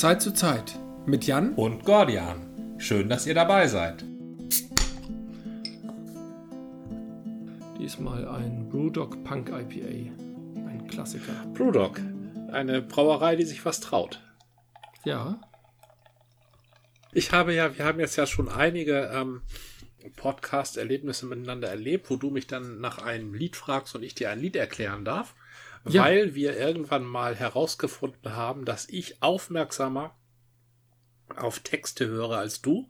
Zeit zu Zeit mit Jan und Gordian. Schön, dass ihr dabei seid. Diesmal ein Brewdog Punk IPA. Ein Klassiker. Brewdog, eine Brauerei, die sich was traut. Ja. Ich habe ja, wir haben jetzt ja schon einige ähm, Podcast-Erlebnisse miteinander erlebt, wo du mich dann nach einem Lied fragst und ich dir ein Lied erklären darf, ja. weil wir irgendwann mal herausgefunden haben, dass ich aufmerksamer auf Texte höre als du.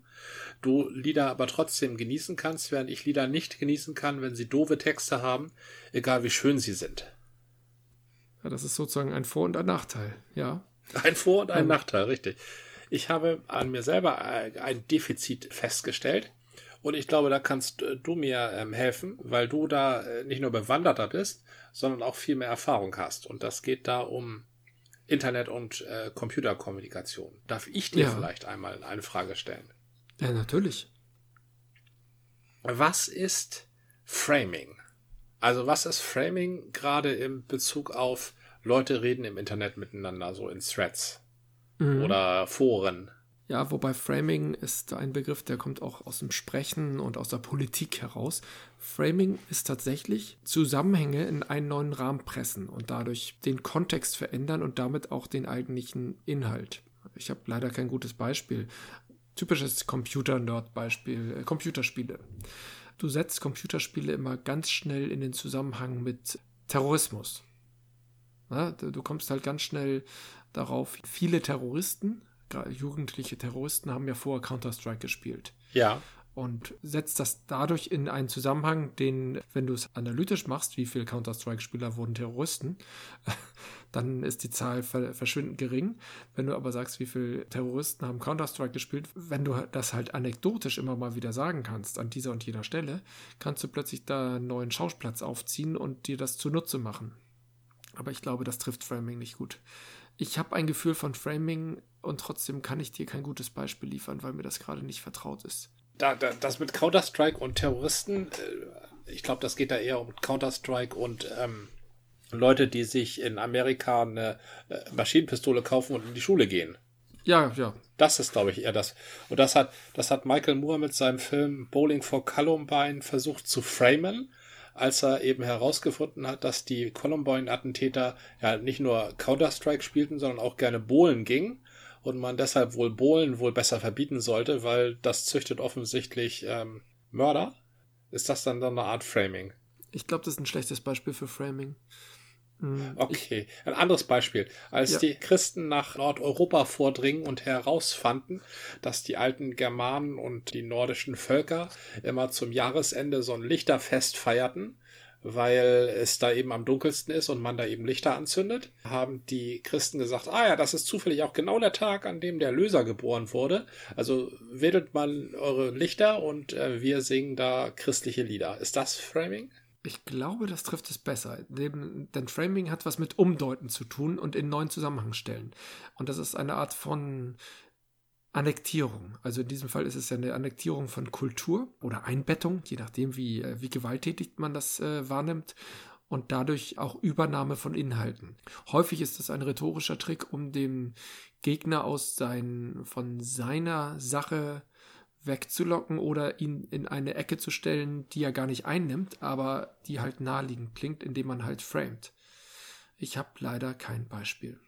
Du Lieder aber trotzdem genießen kannst, während ich Lieder nicht genießen kann, wenn sie doofe Texte haben, egal wie schön sie sind. Ja, das ist sozusagen ein Vor- und ein Nachteil, ja. Ein Vor- und ein ähm. Nachteil, richtig. Ich habe an mir selber ein Defizit festgestellt. Und ich glaube, da kannst äh, du mir ähm, helfen, weil du da äh, nicht nur bewanderter bist, sondern auch viel mehr Erfahrung hast. Und das geht da um Internet- und äh, Computerkommunikation. Darf ich dir ja. vielleicht einmal eine Frage stellen? Ja, natürlich. Was ist Framing? Also was ist Framing gerade im Bezug auf Leute reden im Internet miteinander, so in Threads mhm. oder Foren? Ja, wobei Framing ist ein Begriff, der kommt auch aus dem Sprechen und aus der Politik heraus. Framing ist tatsächlich Zusammenhänge in einen neuen Rahmen pressen und dadurch den Kontext verändern und damit auch den eigentlichen Inhalt. Ich habe leider kein gutes Beispiel. Typisches Computer-Nerd-Beispiel, äh, Computerspiele. Du setzt Computerspiele immer ganz schnell in den Zusammenhang mit Terrorismus. Na, du kommst halt ganz schnell darauf, viele Terroristen jugendliche Terroristen haben ja vorher Counter-Strike gespielt. Ja. Und setzt das dadurch in einen Zusammenhang, den, wenn du es analytisch machst, wie viele Counter-Strike-Spieler wurden Terroristen, dann ist die Zahl verschwindend gering. Wenn du aber sagst, wie viele Terroristen haben Counter-Strike gespielt, wenn du das halt anekdotisch immer mal wieder sagen kannst, an dieser und jener Stelle, kannst du plötzlich da einen neuen Schausplatz aufziehen und dir das zunutze machen. Aber ich glaube, das trifft Framing nicht gut. Ich habe ein Gefühl von Framing und trotzdem kann ich dir kein gutes Beispiel liefern, weil mir das gerade nicht vertraut ist. Da, da, das mit Counter-Strike und Terroristen, äh, ich glaube, das geht da eher um Counter-Strike und ähm, Leute, die sich in Amerika eine äh, Maschinenpistole kaufen und in die Schule gehen. Ja, ja. Das ist, glaube ich, eher das. Und das hat, das hat Michael Moore mit seinem Film Bowling for Columbine versucht zu framen als er eben herausgefunden hat, dass die Columbine-Attentäter ja nicht nur Counter-Strike spielten, sondern auch gerne Bowlen gingen und man deshalb wohl Bowlen wohl besser verbieten sollte, weil das züchtet offensichtlich ähm, Mörder. Ist das dann, dann eine Art Framing? Ich glaube, das ist ein schlechtes Beispiel für Framing. Mhm. Okay, ein anderes Beispiel. Als ja. die Christen nach Nordeuropa vordringen und herausfanden, dass die alten Germanen und die nordischen Völker immer zum Jahresende so ein Lichterfest feierten, weil es da eben am dunkelsten ist und man da eben Lichter anzündet, haben die Christen gesagt, ah ja, das ist zufällig auch genau der Tag, an dem der Löser geboren wurde. Also wedelt man eure Lichter und äh, wir singen da christliche Lieder. Ist das Framing? Ich glaube, das trifft es besser. Denn Framing hat was mit Umdeuten zu tun und in neuen Zusammenhang stellen. Und das ist eine Art von Annektierung. Also in diesem Fall ist es ja eine Annektierung von Kultur oder Einbettung, je nachdem, wie, äh, wie gewalttätig man das äh, wahrnimmt. Und dadurch auch Übernahme von Inhalten. Häufig ist das ein rhetorischer Trick, um dem Gegner aus sein, von seiner Sache wegzulocken oder ihn in eine Ecke zu stellen, die er gar nicht einnimmt, aber die halt naheliegend klingt, indem man halt framet. Ich habe leider kein Beispiel.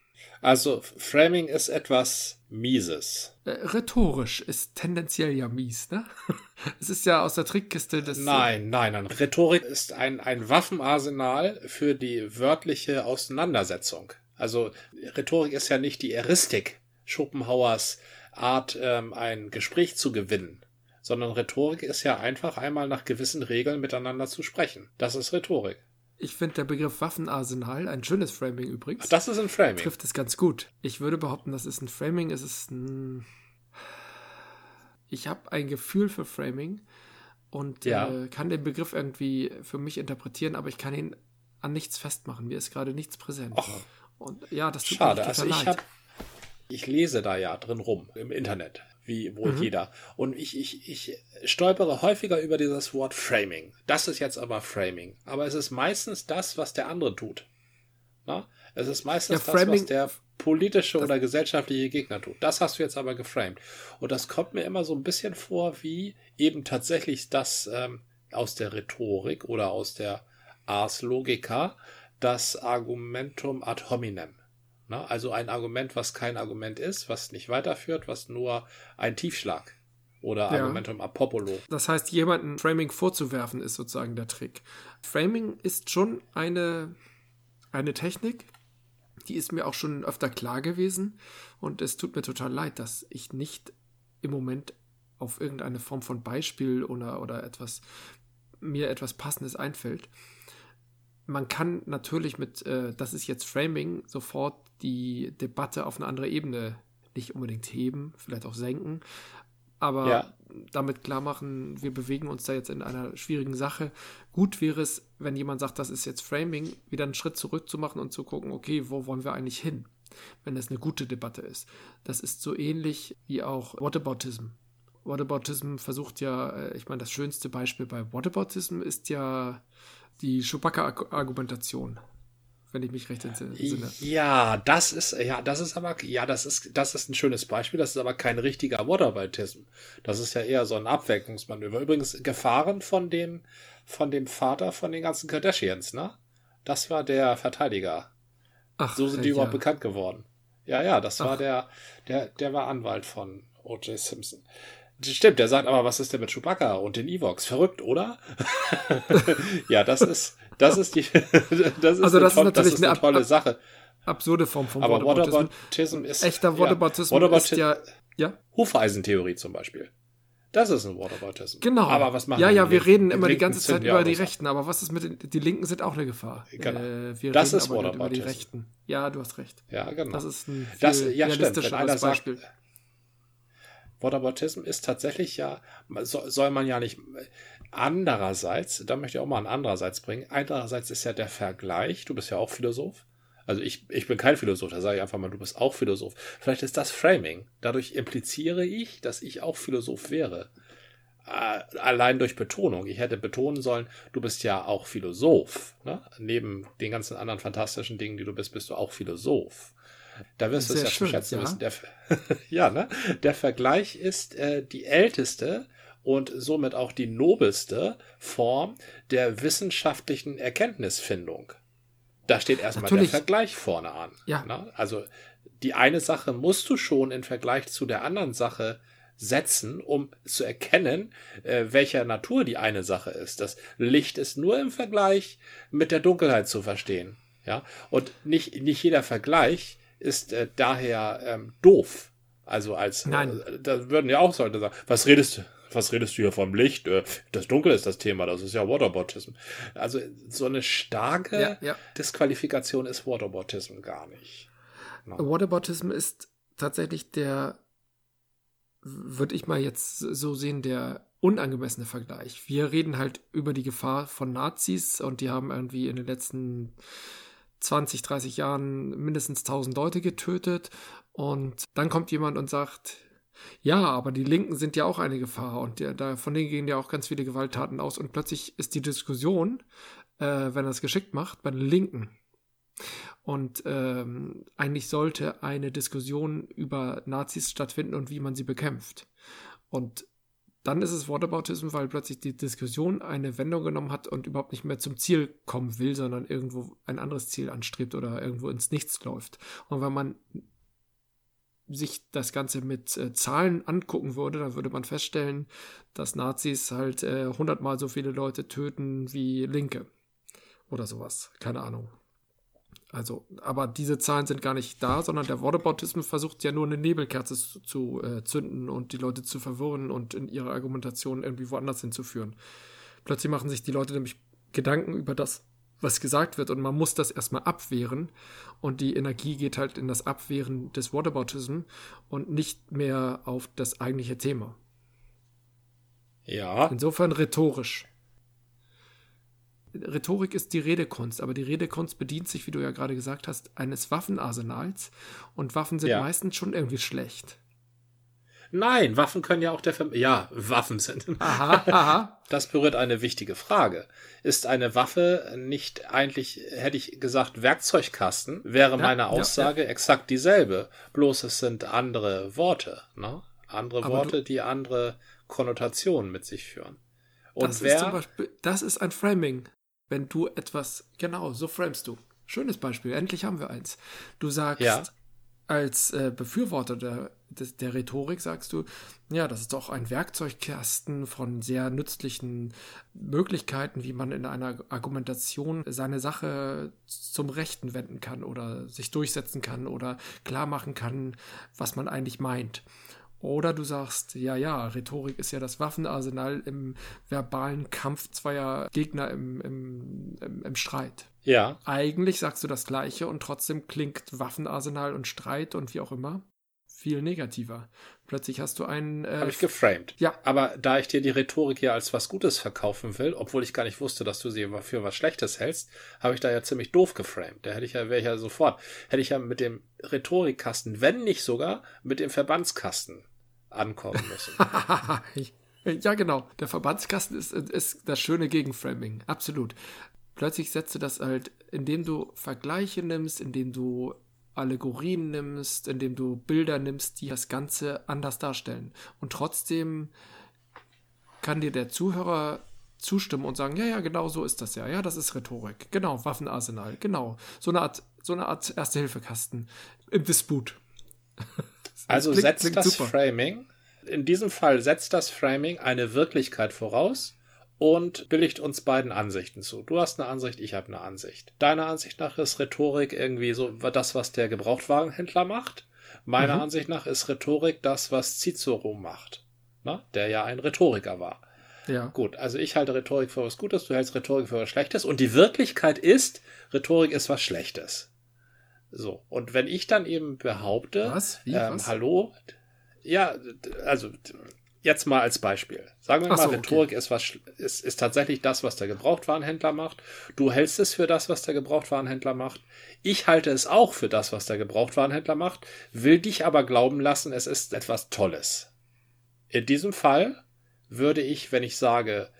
Also Framing ist etwas Mieses. Äh, rhetorisch ist tendenziell ja mies, ne? es ist ja aus der Trickkiste des. Nein, nein, nein. Rhetorik ist ein, ein Waffenarsenal für die wörtliche Auseinandersetzung. Also Rhetorik ist ja nicht die Eristik Schopenhauers Art, ähm, ein Gespräch zu gewinnen, sondern Rhetorik ist ja einfach einmal nach gewissen Regeln miteinander zu sprechen. Das ist Rhetorik. Ich finde der Begriff Waffenarsenal ein schönes Framing übrigens. Das ist ein Framing. Trifft es ganz gut. Ich würde behaupten, das ist ein Framing. Es ist ein. Ich habe ein Gefühl für Framing und ja. äh, kann den Begriff irgendwie für mich interpretieren, aber ich kann ihn an nichts festmachen. Mir ist gerade nichts präsent. Och, und ja, das tut schade. Mir also ich habe ich lese da ja drin rum im Internet, wie wohl mhm. jeder. Und ich, ich, ich stolpere häufiger über dieses Wort Framing. Das ist jetzt aber Framing. Aber es ist meistens das, was der andere tut. Na? Es ist meistens ja, das, was der. politische oder gesellschaftliche Gegner tut. Das hast du jetzt aber geframed. Und das kommt mir immer so ein bisschen vor, wie eben tatsächlich das ähm, aus der Rhetorik oder aus der Ars Logica das Argumentum ad hominem. Na, also ein Argument, was kein Argument ist, was nicht weiterführt, was nur ein Tiefschlag oder ja. Argumentum apopolo. Das heißt, jemanden Framing vorzuwerfen, ist sozusagen der Trick. Framing ist schon eine, eine Technik, die ist mir auch schon öfter klar gewesen und es tut mir total leid, dass ich nicht im Moment auf irgendeine Form von Beispiel oder, oder etwas mir etwas Passendes einfällt. Man kann natürlich mit, äh, das ist jetzt Framing, sofort die Debatte auf eine andere Ebene nicht unbedingt heben, vielleicht auch senken, aber ja. damit klar machen, wir bewegen uns da jetzt in einer schwierigen Sache. Gut wäre es, wenn jemand sagt, das ist jetzt Framing, wieder einen Schritt zurück zu machen und zu gucken, okay, wo wollen wir eigentlich hin? Wenn es eine gute Debatte ist. Das ist so ähnlich wie auch Whataboutism. Whataboutism versucht ja, äh, ich meine, das schönste Beispiel bei Whataboutism ist ja die Chewbacca-Argumentation wenn ich mich recht entsinne. Ja, das ist, ja, das ist aber, ja, das ist, das ist ein schönes Beispiel. Das ist aber kein richtiger Whataboutism. Das ist ja eher so ein Abwägungsmanöver. Übrigens gefahren von dem, von dem Vater von den ganzen Kardashians, ne? Das war der Verteidiger. Ach, so sind die ja. überhaupt bekannt geworden. Ja, ja, das Ach. war der, der, der war Anwalt von O.J. Simpson. Stimmt, der sagt aber, was ist denn mit Chewbacca und den Evox? Verrückt, oder? ja, das ist, das ist die, das ist, also das eine, ist natürlich das ist eine, tolle ab, Sache. Absurde Form von Aber Whataboutism ist, echter Whataboutism ja, ist ja, ja. Hufeisentheorie zum Beispiel. Das ist ein Whataboutism. Genau. Aber was machen Ja, ja, wir reden immer die ganze Zeit über die Rechten, aber was ist mit den, die Linken sind auch eine Gefahr. Genau. Äh, wir das ist Whataboutism. über die Rechten. Ja, du hast recht. Ja, genau. Das ist ein das, ja, realistischeres Beispiel. Sagt, Whataboutism ist tatsächlich ja, soll man ja nicht. Andererseits, da möchte ich auch mal ein andererseits bringen. Andererseits ist ja der Vergleich, du bist ja auch Philosoph. Also ich, ich bin kein Philosoph, da sage ich einfach mal, du bist auch Philosoph. Vielleicht ist das Framing. Dadurch impliziere ich, dass ich auch Philosoph wäre. Äh, allein durch Betonung. Ich hätte betonen sollen, du bist ja auch Philosoph. Ne? Neben den ganzen anderen fantastischen Dingen, die du bist, bist du auch Philosoph. Da wirst du es ja schön, schätzen ja. wissen. Der, ja, ne? Der Vergleich ist äh, die älteste und somit auch die nobelste Form der wissenschaftlichen Erkenntnisfindung. Da steht erstmal Natürlich. der Vergleich vorne an. Ja. Ne? Also die eine Sache musst du schon im Vergleich zu der anderen Sache setzen, um zu erkennen, äh, welcher Natur die eine Sache ist. Das Licht ist nur im Vergleich mit der Dunkelheit zu verstehen. Ja, und nicht, nicht jeder Vergleich ist äh, daher ähm, doof. Also als Nein. Äh, da würden ja auch Leute sagen, was redest du? Was redest du hier vom Licht? Äh, das Dunkel ist das Thema, das ist ja Waterbautism. Also so eine starke ja, ja. Disqualifikation ist Waterbautism gar nicht. No. Waterbautism ist tatsächlich der, würde ich mal jetzt so sehen, der unangemessene Vergleich. Wir reden halt über die Gefahr von Nazis und die haben irgendwie in den letzten 20, 30 Jahren mindestens 1000 Leute getötet. Und dann kommt jemand und sagt, ja, aber die Linken sind ja auch eine Gefahr und ja, da, von denen gehen ja auch ganz viele Gewalttaten aus. Und plötzlich ist die Diskussion, äh, wenn er es geschickt macht, bei den Linken. Und ähm, eigentlich sollte eine Diskussion über Nazis stattfinden und wie man sie bekämpft. Und dann ist es Whataboutism, weil plötzlich die Diskussion eine Wendung genommen hat und überhaupt nicht mehr zum Ziel kommen will, sondern irgendwo ein anderes Ziel anstrebt oder irgendwo ins Nichts läuft. Und wenn man sich das Ganze mit äh, Zahlen angucken würde, dann würde man feststellen, dass Nazis halt äh, hundertmal so viele Leute töten wie Linke. Oder sowas. Keine Ahnung. Also, aber diese Zahlen sind gar nicht da, sondern der Whataboutismus versucht ja nur eine Nebelkerze zu, zu äh, zünden und die Leute zu verwirren und in ihrer Argumentation irgendwie woanders hinzuführen. Plötzlich machen sich die Leute nämlich Gedanken über das, was gesagt wird und man muss das erstmal abwehren und die Energie geht halt in das Abwehren des Whataboutism und nicht mehr auf das eigentliche Thema. Ja. Insofern rhetorisch. Rhetorik ist die Redekunst, aber die Redekunst bedient sich, wie du ja gerade gesagt hast, eines Waffenarsenals und Waffen sind ja. meistens schon irgendwie schlecht. Nein, Waffen können ja auch der Ver ja Waffen sind. Aha, aha. Das berührt eine wichtige Frage. Ist eine Waffe nicht eigentlich, hätte ich gesagt, Werkzeugkasten? Wäre ja, meine Aussage ja, exakt dieselbe. Bloß es sind andere Worte, ne? Andere Aber Worte, die andere Konnotationen mit sich führen. Und das wer, ist zum Beispiel, das ist ein Framing. Wenn du etwas, genau, so framest du. Schönes Beispiel, endlich haben wir eins. Du sagst, ja. als äh, Befürworter der, der, der, Rhetorik sagst du, ja, das ist doch ein Werkzeugkasten von sehr nützlichen Möglichkeiten, wie man in einer Argumentation seine Sache zum Rechten wenden kann oder sich durchsetzen kann oder klar machen kann, was man eigentlich meint. Oder du sagst, ja, ja, Rhetorik ist ja das Waffenarsenal im verbalen Kampf zweier Gegner im, im, im, im Streit. Ja. Eigentlich sagst du das Gleiche und trotzdem klingt Waffenarsenal und Streit und wie auch immer viel negativer. Plötzlich hast du einen. Äh, Habe ich geframed. Ja. Aber da ich dir die Rhetorik ja als was Gutes verkaufen will, obwohl ich gar nicht wusste, dass du sie für was Schlechtes hältst, habe ich da ja ziemlich doof geframed. Da hätte ich ja, wäre ich ja sofort, hätte ich ja mit dem Rhetorikkasten, wenn nicht sogar mit dem Verbandskasten ankommen müssen. ja, genau. Der Verbandskasten ist, ist das schöne Gegenframing. Absolut. Plötzlich setzt du das halt, indem du Vergleiche nimmst, indem du Allegorien nimmst, indem du Bilder nimmst, die das Ganze anders darstellen. Und trotzdem kann dir der Zuhörer zustimmen und sagen, ja, ja, genau so ist das ja. Ja, das ist Rhetorik. Genau, Waffenarsenal. Genau. So eine Art, so eine Art Erste-Hilfe-Kasten im Disput. Also klingt, setzt klingt das super. Framing, in diesem Fall setzt das Framing eine Wirklichkeit voraus und billigt uns beiden Ansichten zu. Du hast eine Ansicht, ich habe eine Ansicht. Deiner Ansicht nach ist Rhetorik irgendwie so das, was der Gebrauchtwagenhändler macht. Meiner mhm. Ansicht nach ist Rhetorik das, was Cicero macht, ne? der ja ein Rhetoriker war. Ja. Gut, also ich halte Rhetorik für was Gutes, du hältst Rhetorik für was Schlechtes und die Wirklichkeit ist, Rhetorik ist was Schlechtes. So, und wenn ich dann eben behaupte, was? Wie, ähm, was? hallo, ja, also jetzt mal als Beispiel. Sagen wir mal, so, Rhetorik okay. ist, was, ist, ist tatsächlich das, was der Gebrauchtwarenhändler macht. Du hältst es für das, was der Gebrauchtwarenhändler macht. Ich halte es auch für das, was der Gebrauchtwarenhändler macht, will dich aber glauben lassen, es ist etwas Tolles. In diesem Fall würde ich, wenn ich sage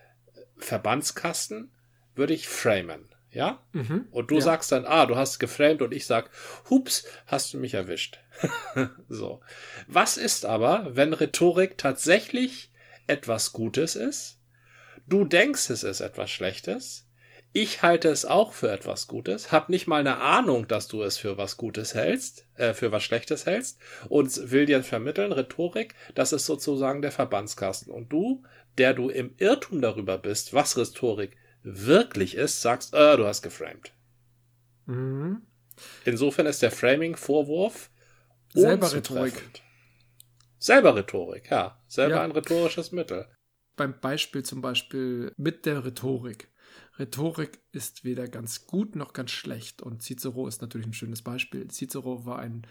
Verbandskasten, würde ich framen. Ja? Mhm, und du ja. sagst dann, ah, du hast geframed und ich sag, hups, hast du mich erwischt. so. Was ist aber, wenn Rhetorik tatsächlich etwas Gutes ist? Du denkst, es ist etwas Schlechtes. Ich halte es auch für etwas Gutes, hab nicht mal eine Ahnung, dass du es für was Gutes hältst, äh, für was Schlechtes hältst und will dir vermitteln, Rhetorik, das ist sozusagen der Verbandskasten. Und du, der du im Irrtum darüber bist, was Rhetorik wirklich ist, sagst, äh, du hast geframed. Mhm. Insofern ist der Framing-Vorwurf selber Rhetorik. Selber Rhetorik, ja. Selber ja. ein rhetorisches Mittel. Beim Beispiel zum Beispiel mit der Rhetorik. Rhetorik ist weder ganz gut noch ganz schlecht. Und Cicero ist natürlich ein schönes Beispiel. Cicero war ein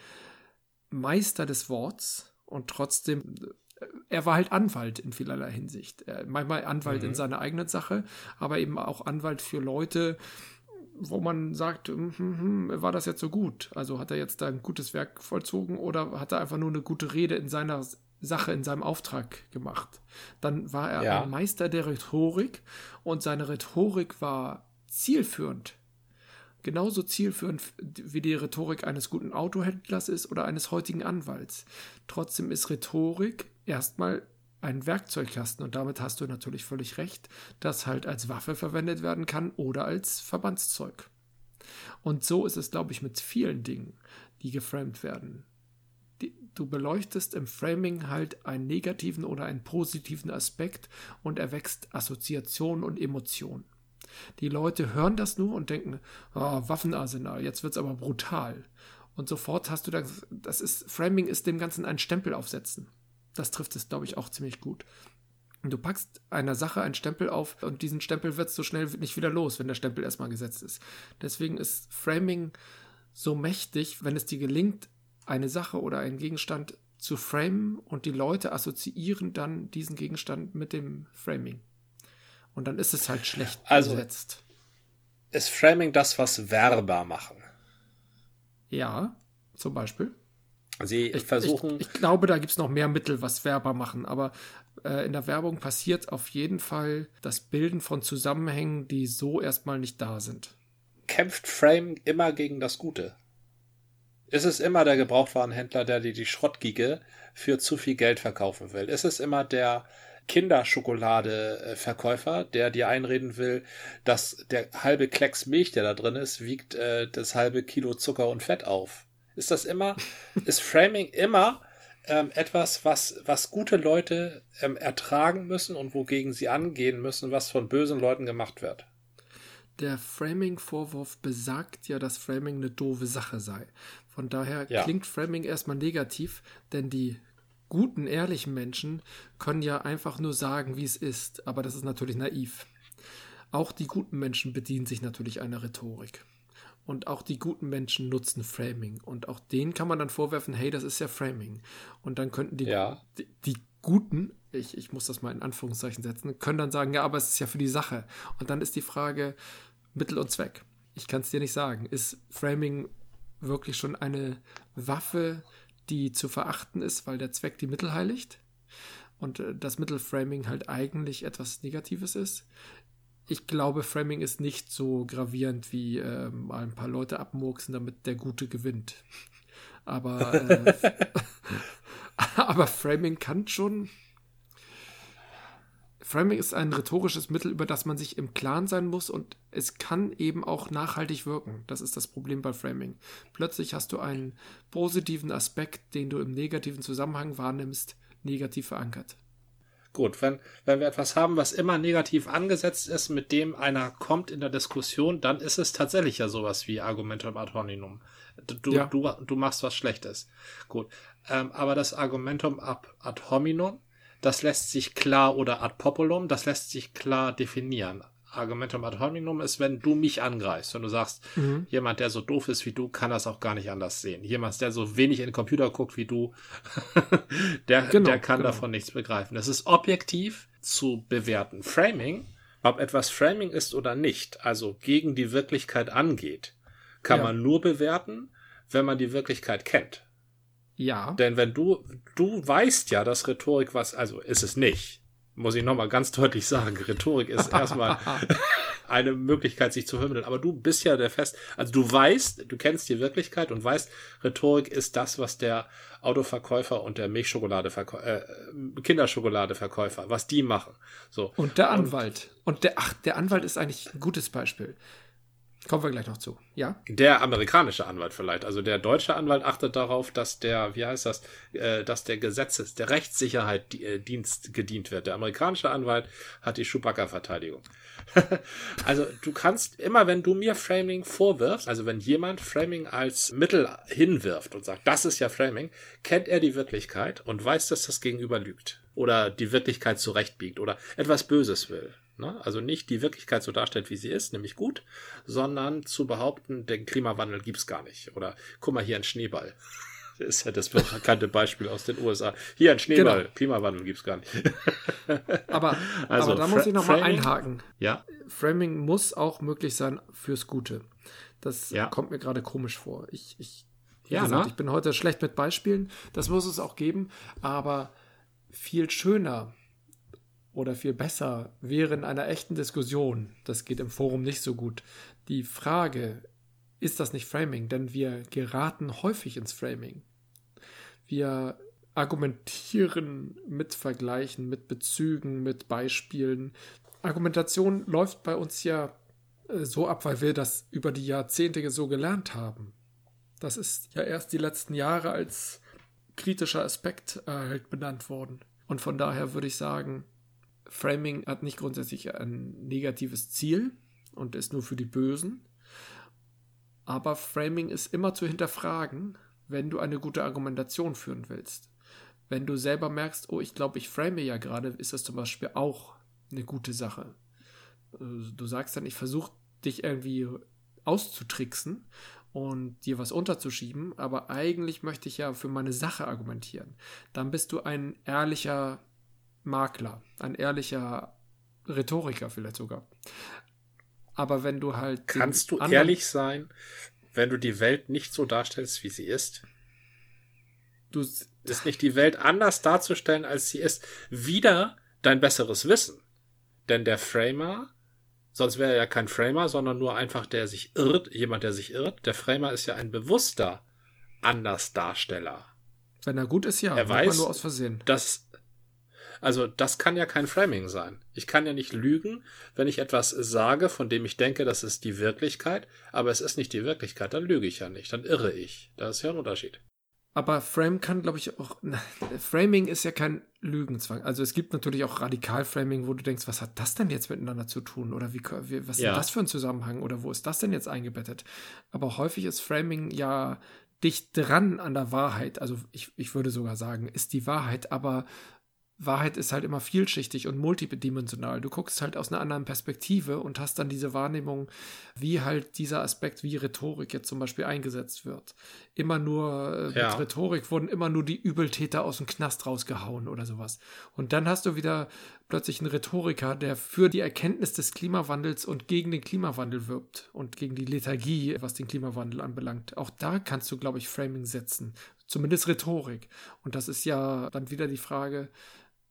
Meister des Worts und trotzdem er war halt Anwalt in vielerlei Hinsicht. manchmal Anwalt mhm. in seiner eigenen Sache, aber eben auch Anwalt für Leute, wo man sagt, hm, hm, hm, war das jetzt so gut? Also hat er jetzt da ein gutes Werk vollzogen oder hat er einfach nur eine gute Rede in seiner Sache, in seinem Auftrag gemacht? Dann war er ja. ein Meister der Rhetorik und seine Rhetorik war zielführend. Genauso zielführend wie die Rhetorik eines guten Autohändlers ist oder eines heutigen Anwalts. Trotzdem ist Rhetorik erstmal ein Werkzeugkasten und damit hast du natürlich völlig recht, das halt als Waffe verwendet werden kann oder als Verbandszeug. Und so ist es, glaube ich, mit vielen Dingen, die geframed werden. du beleuchtest im Framing halt einen negativen oder einen positiven Aspekt und erwächst Assoziation und Emotion. Die Leute hören das nur und denken, oh, Waffenarsenal, jetzt wird es aber brutal. Und sofort hast du das, das ist, Framing ist dem Ganzen einen Stempel aufsetzen. Das trifft es, glaube ich, auch ziemlich gut. Du packst einer Sache einen Stempel auf und diesen Stempel wird so schnell nicht wieder los, wenn der Stempel erstmal gesetzt ist. Deswegen ist Framing so mächtig, wenn es dir gelingt, eine Sache oder einen Gegenstand zu framen und die Leute assoziieren dann diesen Gegenstand mit dem Framing. Und dann ist es halt schlecht also gesetzt. Ist Framing das, was Werber machen? Ja, zum Beispiel. Sie ich, versuchen. Ich, ich, glaube, da gibt es noch mehr Mittel, was Werber machen, aber äh, in der Werbung passiert auf jeden Fall das Bilden von Zusammenhängen, die so erstmal nicht da sind. Kämpft Frame immer gegen das Gute? Ist es immer der Gebrauchtwarenhändler, der dir die Schrottgiege für zu viel Geld verkaufen will? Ist es immer der Kinderschokoladeverkäufer, der dir einreden will, dass der halbe Klecks Milch, der da drin ist, wiegt äh, das halbe Kilo Zucker und Fett auf? Ist das immer, ist Framing immer ähm, etwas, was, was gute Leute ähm, ertragen müssen und wogegen sie angehen müssen, was von bösen Leuten gemacht wird? Der Framing-Vorwurf besagt ja, dass Framing eine doofe Sache sei. Von daher ja. klingt Framing erstmal negativ, denn die guten, ehrlichen Menschen können ja einfach nur sagen, wie es ist, aber das ist natürlich naiv. Auch die guten Menschen bedienen sich natürlich einer Rhetorik. Und auch die guten Menschen nutzen Framing. Und auch denen kann man dann vorwerfen, hey, das ist ja Framing. Und dann könnten die, ja. die, die, Guten, ich, ich muss das mal in Anführungszeichen setzen, können dann sagen, ja, aber es ist ja für die Sache. Und dann ist die Frage Mittel und Zweck. Ich kann es dir nicht sagen. Ist Framing wirklich schon eine Waffe, die zu verachten ist, weil der Zweck die Mittel heiligt? Und äh, das Mittelframing halt eigentlich etwas Negatives ist? Ich glaube, Framing ist nicht so gravierend wie äh, mal ein paar Leute abmurksen, damit der Gute gewinnt. Aber, äh, aber Framing kann schon. Framing ist ein rhetorisches Mittel, über das man sich im Klaren sein muss und es kann eben auch nachhaltig wirken. Das ist das Problem bei Framing. Plötzlich hast du einen positiven Aspekt, den du im negativen Zusammenhang wahrnimmst, negativ verankert. Gut, wenn, wenn wir etwas haben, was immer negativ angesetzt ist, mit dem einer kommt in der Diskussion, dann ist es tatsächlich ja sowas wie Argumentum ad hominem. Du, ja. du, du machst was Schlechtes. Gut. Ähm, aber das Argumentum ab, ad hominem, das lässt sich klar oder ad populum, das lässt sich klar definieren. Argumentum ad hominem ist, wenn du mich angreifst, wenn du sagst, mhm. jemand, der so doof ist wie du, kann das auch gar nicht anders sehen. Jemand, der so wenig in den Computer guckt wie du, der, genau, der kann genau. davon nichts begreifen. Das ist objektiv zu bewerten. Framing, ob etwas Framing ist oder nicht, also gegen die Wirklichkeit angeht, kann ja. man nur bewerten, wenn man die Wirklichkeit kennt. Ja. Denn wenn du, du weißt ja, dass Rhetorik was, also ist es nicht muss ich nochmal ganz deutlich sagen, Rhetorik ist erstmal eine Möglichkeit, sich zu vermitteln. Aber du bist ja der Fest, also du weißt, du kennst die Wirklichkeit und weißt, Rhetorik ist das, was der Autoverkäufer und der Milchschokoladeverkäufer, äh, Kinderschokoladeverkäufer, was die machen. So. Und der Anwalt. Und, und der, ach, der Anwalt ist eigentlich ein gutes Beispiel. Kommen wir gleich noch zu. Ja? Der amerikanische Anwalt vielleicht. Also der deutsche Anwalt achtet darauf, dass der, wie heißt das, äh, dass der Gesetzes, der Rechtssicherheit äh, Dienst gedient wird. Der amerikanische Anwalt hat die Chewbacca-Verteidigung. also du kannst immer, wenn du mir Framing vorwirfst, also wenn jemand Framing als Mittel hinwirft und sagt, das ist ja Framing, kennt er die Wirklichkeit und weiß, dass das Gegenüber lügt oder die Wirklichkeit zurechtbiegt oder etwas Böses will. Ne? Also nicht die Wirklichkeit so darstellt, wie sie ist, nämlich gut, sondern zu behaupten, den Klimawandel gibt's gar nicht. Oder guck mal hier ein Schneeball. Das ist ja das bekannte Beispiel aus den USA. Hier ein Schneeball, genau. Klimawandel gibt's gar nicht. aber, also, aber da muss ich nochmal einhaken. Ja. Framing muss auch möglich sein fürs Gute. Das ja. kommt mir gerade komisch vor. Ich, ich, ja, gesagt, ne? ich bin heute schlecht mit Beispielen. Das muss es auch geben. Aber viel schöner oder viel besser wäre in einer echten Diskussion, das geht im Forum nicht so gut, die Frage, ist das nicht Framing? Denn wir geraten häufig ins Framing. Wir argumentieren mit Vergleichen, mit Bezügen, mit Beispielen. Argumentation läuft bei uns ja äh, so ab, weil wir das über die Jahrzehnte so gelernt haben. Das ist ja erst die letzten Jahre als kritischer Aspekt äh, benannt worden. Und von daher würde ich sagen, Framing hat nicht grundsätzlich ein negatives Ziel und ist nur für die Bösen. Aber Framing ist immer zu hinterfragen, wenn du eine gute Argumentation führen willst. Wenn du selber merkst, oh, ich glaube, ich frame ja gerade, ist das zum Beispiel auch eine gute Sache. Du sagst dann, ich versuche dich irgendwie auszutricksen und dir was unterzuschieben, aber eigentlich möchte ich ja für meine Sache argumentieren. Dann bist du ein ehrlicher Makler, ein ehrlicher Rhetoriker vielleicht sogar. Aber wenn du halt. Kannst du ehrlich sein, wenn du die Welt nicht so darstellst, wie sie ist? Du ist nicht die Welt anders darzustellen, als sie ist. Wieder dein besseres Wissen. Denn der Framer, sonst wäre er ja kein Framer, sondern nur einfach der sich irrt, jemand, der sich irrt. Der Framer ist ja ein bewusster Andersdarsteller. Wenn er gut ist, ja. Er weiß nur aus Versehen. Dass, also das kann ja kein Framing sein. Ich kann ja nicht lügen, wenn ich etwas sage, von dem ich denke, das ist die Wirklichkeit, aber es ist nicht die Wirklichkeit, dann lüge ich ja nicht, dann irre ich. Das ist ja ein Unterschied. Aber Frame kann, glaube ich, auch. Framing ist ja kein Lügenzwang. Also es gibt natürlich auch Radikalframing, wo du denkst, was hat das denn jetzt miteinander zu tun? Oder wie, wie was ja. ist das für ein Zusammenhang? Oder wo ist das denn jetzt eingebettet? Aber häufig ist Framing ja dicht dran an der Wahrheit. Also ich, ich würde sogar sagen, ist die Wahrheit, aber Wahrheit ist halt immer vielschichtig und multidimensional. Du guckst halt aus einer anderen Perspektive und hast dann diese Wahrnehmung, wie halt dieser Aspekt wie Rhetorik jetzt zum Beispiel eingesetzt wird. Immer nur äh, mit ja. Rhetorik wurden immer nur die Übeltäter aus dem Knast rausgehauen oder sowas. Und dann hast du wieder plötzlich einen Rhetoriker, der für die Erkenntnis des Klimawandels und gegen den Klimawandel wirbt und gegen die Lethargie, was den Klimawandel anbelangt. Auch da kannst du, glaube ich, Framing setzen. Zumindest Rhetorik. Und das ist ja dann wieder die Frage,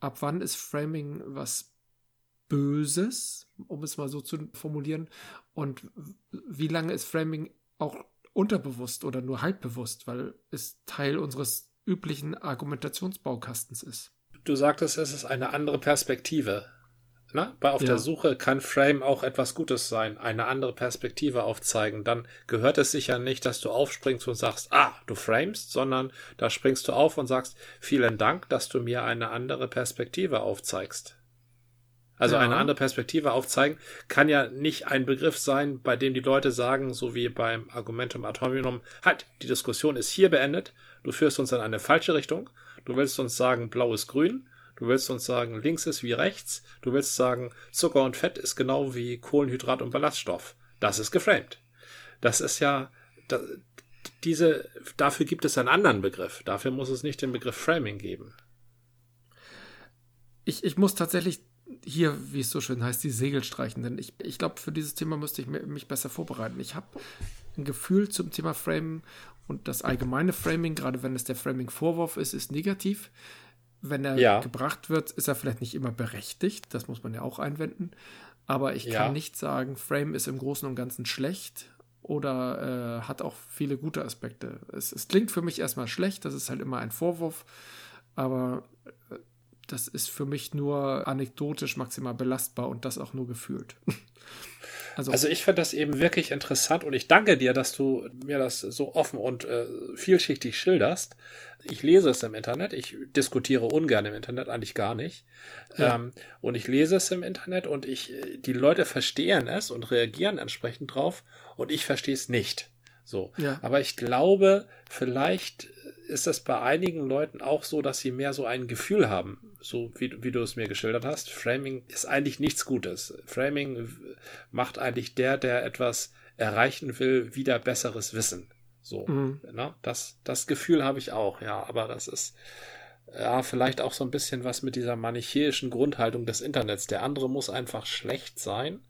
ab wann ist Framing was Böses, um es mal so zu formulieren, und wie lange ist Framing auch unterbewusst oder nur halbbewusst, weil es Teil unseres üblichen Argumentationsbaukastens ist. Du sagtest, es ist eine andere Perspektive. Na, bei auf ja. der Suche kann Frame auch etwas Gutes sein, eine andere Perspektive aufzeigen. Dann gehört es sicher nicht, dass du aufspringst und sagst, ah, du framest, sondern da springst du auf und sagst, vielen Dank, dass du mir eine andere Perspektive aufzeigst. Also ja. eine andere Perspektive aufzeigen kann ja nicht ein Begriff sein, bei dem die Leute sagen, so wie beim Argumentum Atominum, halt, die Diskussion ist hier beendet, du führst uns in eine falsche Richtung, du willst uns sagen, blau ist grün, Du willst uns sagen, links ist wie rechts. Du willst sagen, Zucker und Fett ist genau wie Kohlenhydrat und Ballaststoff. Das ist geframed. Das ist ja, da, diese, dafür gibt es einen anderen Begriff. Dafür muss es nicht den Begriff Framing geben. Ich, ich muss tatsächlich hier, wie es so schön heißt, die Segel streichen, denn ich, ich glaube, für dieses Thema müsste ich mich besser vorbereiten. Ich habe ein Gefühl zum Thema Framing und das allgemeine Framing, gerade wenn es der Framing-Vorwurf ist, ist negativ wenn er ja. gebracht wird, ist er vielleicht nicht immer berechtigt. Das muss man ja auch einwenden. Aber ich ja. kann nicht sagen, Frame ist im Großen und Ganzen schlecht oder äh, hat auch viele gute Aspekte. Es, es, klingt für mich erstmal schlecht, das ist halt immer ein Vorwurf, aber äh, das ist für mich nur anekdotisch maximal belastbar und das auch nur gefühlt. Also, also ich finde das eben wirklich interessant und ich danke dir, dass du mir das so offen und äh, vielschichtig schilderst. Ich lese es im Internet, ich diskutiere ungern im Internet, eigentlich gar nicht. Ja. Ähm, und ich lese es im Internet und ich, die Leute verstehen es und reagieren entsprechend drauf und ich verstehe es nicht. So. Ja. Aber ich glaube, vielleicht ist das bei einigen Leuten auch so, dass sie mehr so ein Gefühl haben, so wie, wie du es mir geschildert hast. Framing ist eigentlich nichts Gutes. Framing macht eigentlich der, der etwas erreichen will, wieder besseres Wissen. So, mhm. ne? das, das Gefühl habe ich auch, ja, aber das ist ja vielleicht auch so ein bisschen was mit dieser manichäischen Grundhaltung des Internets. Der andere muss einfach schlecht sein,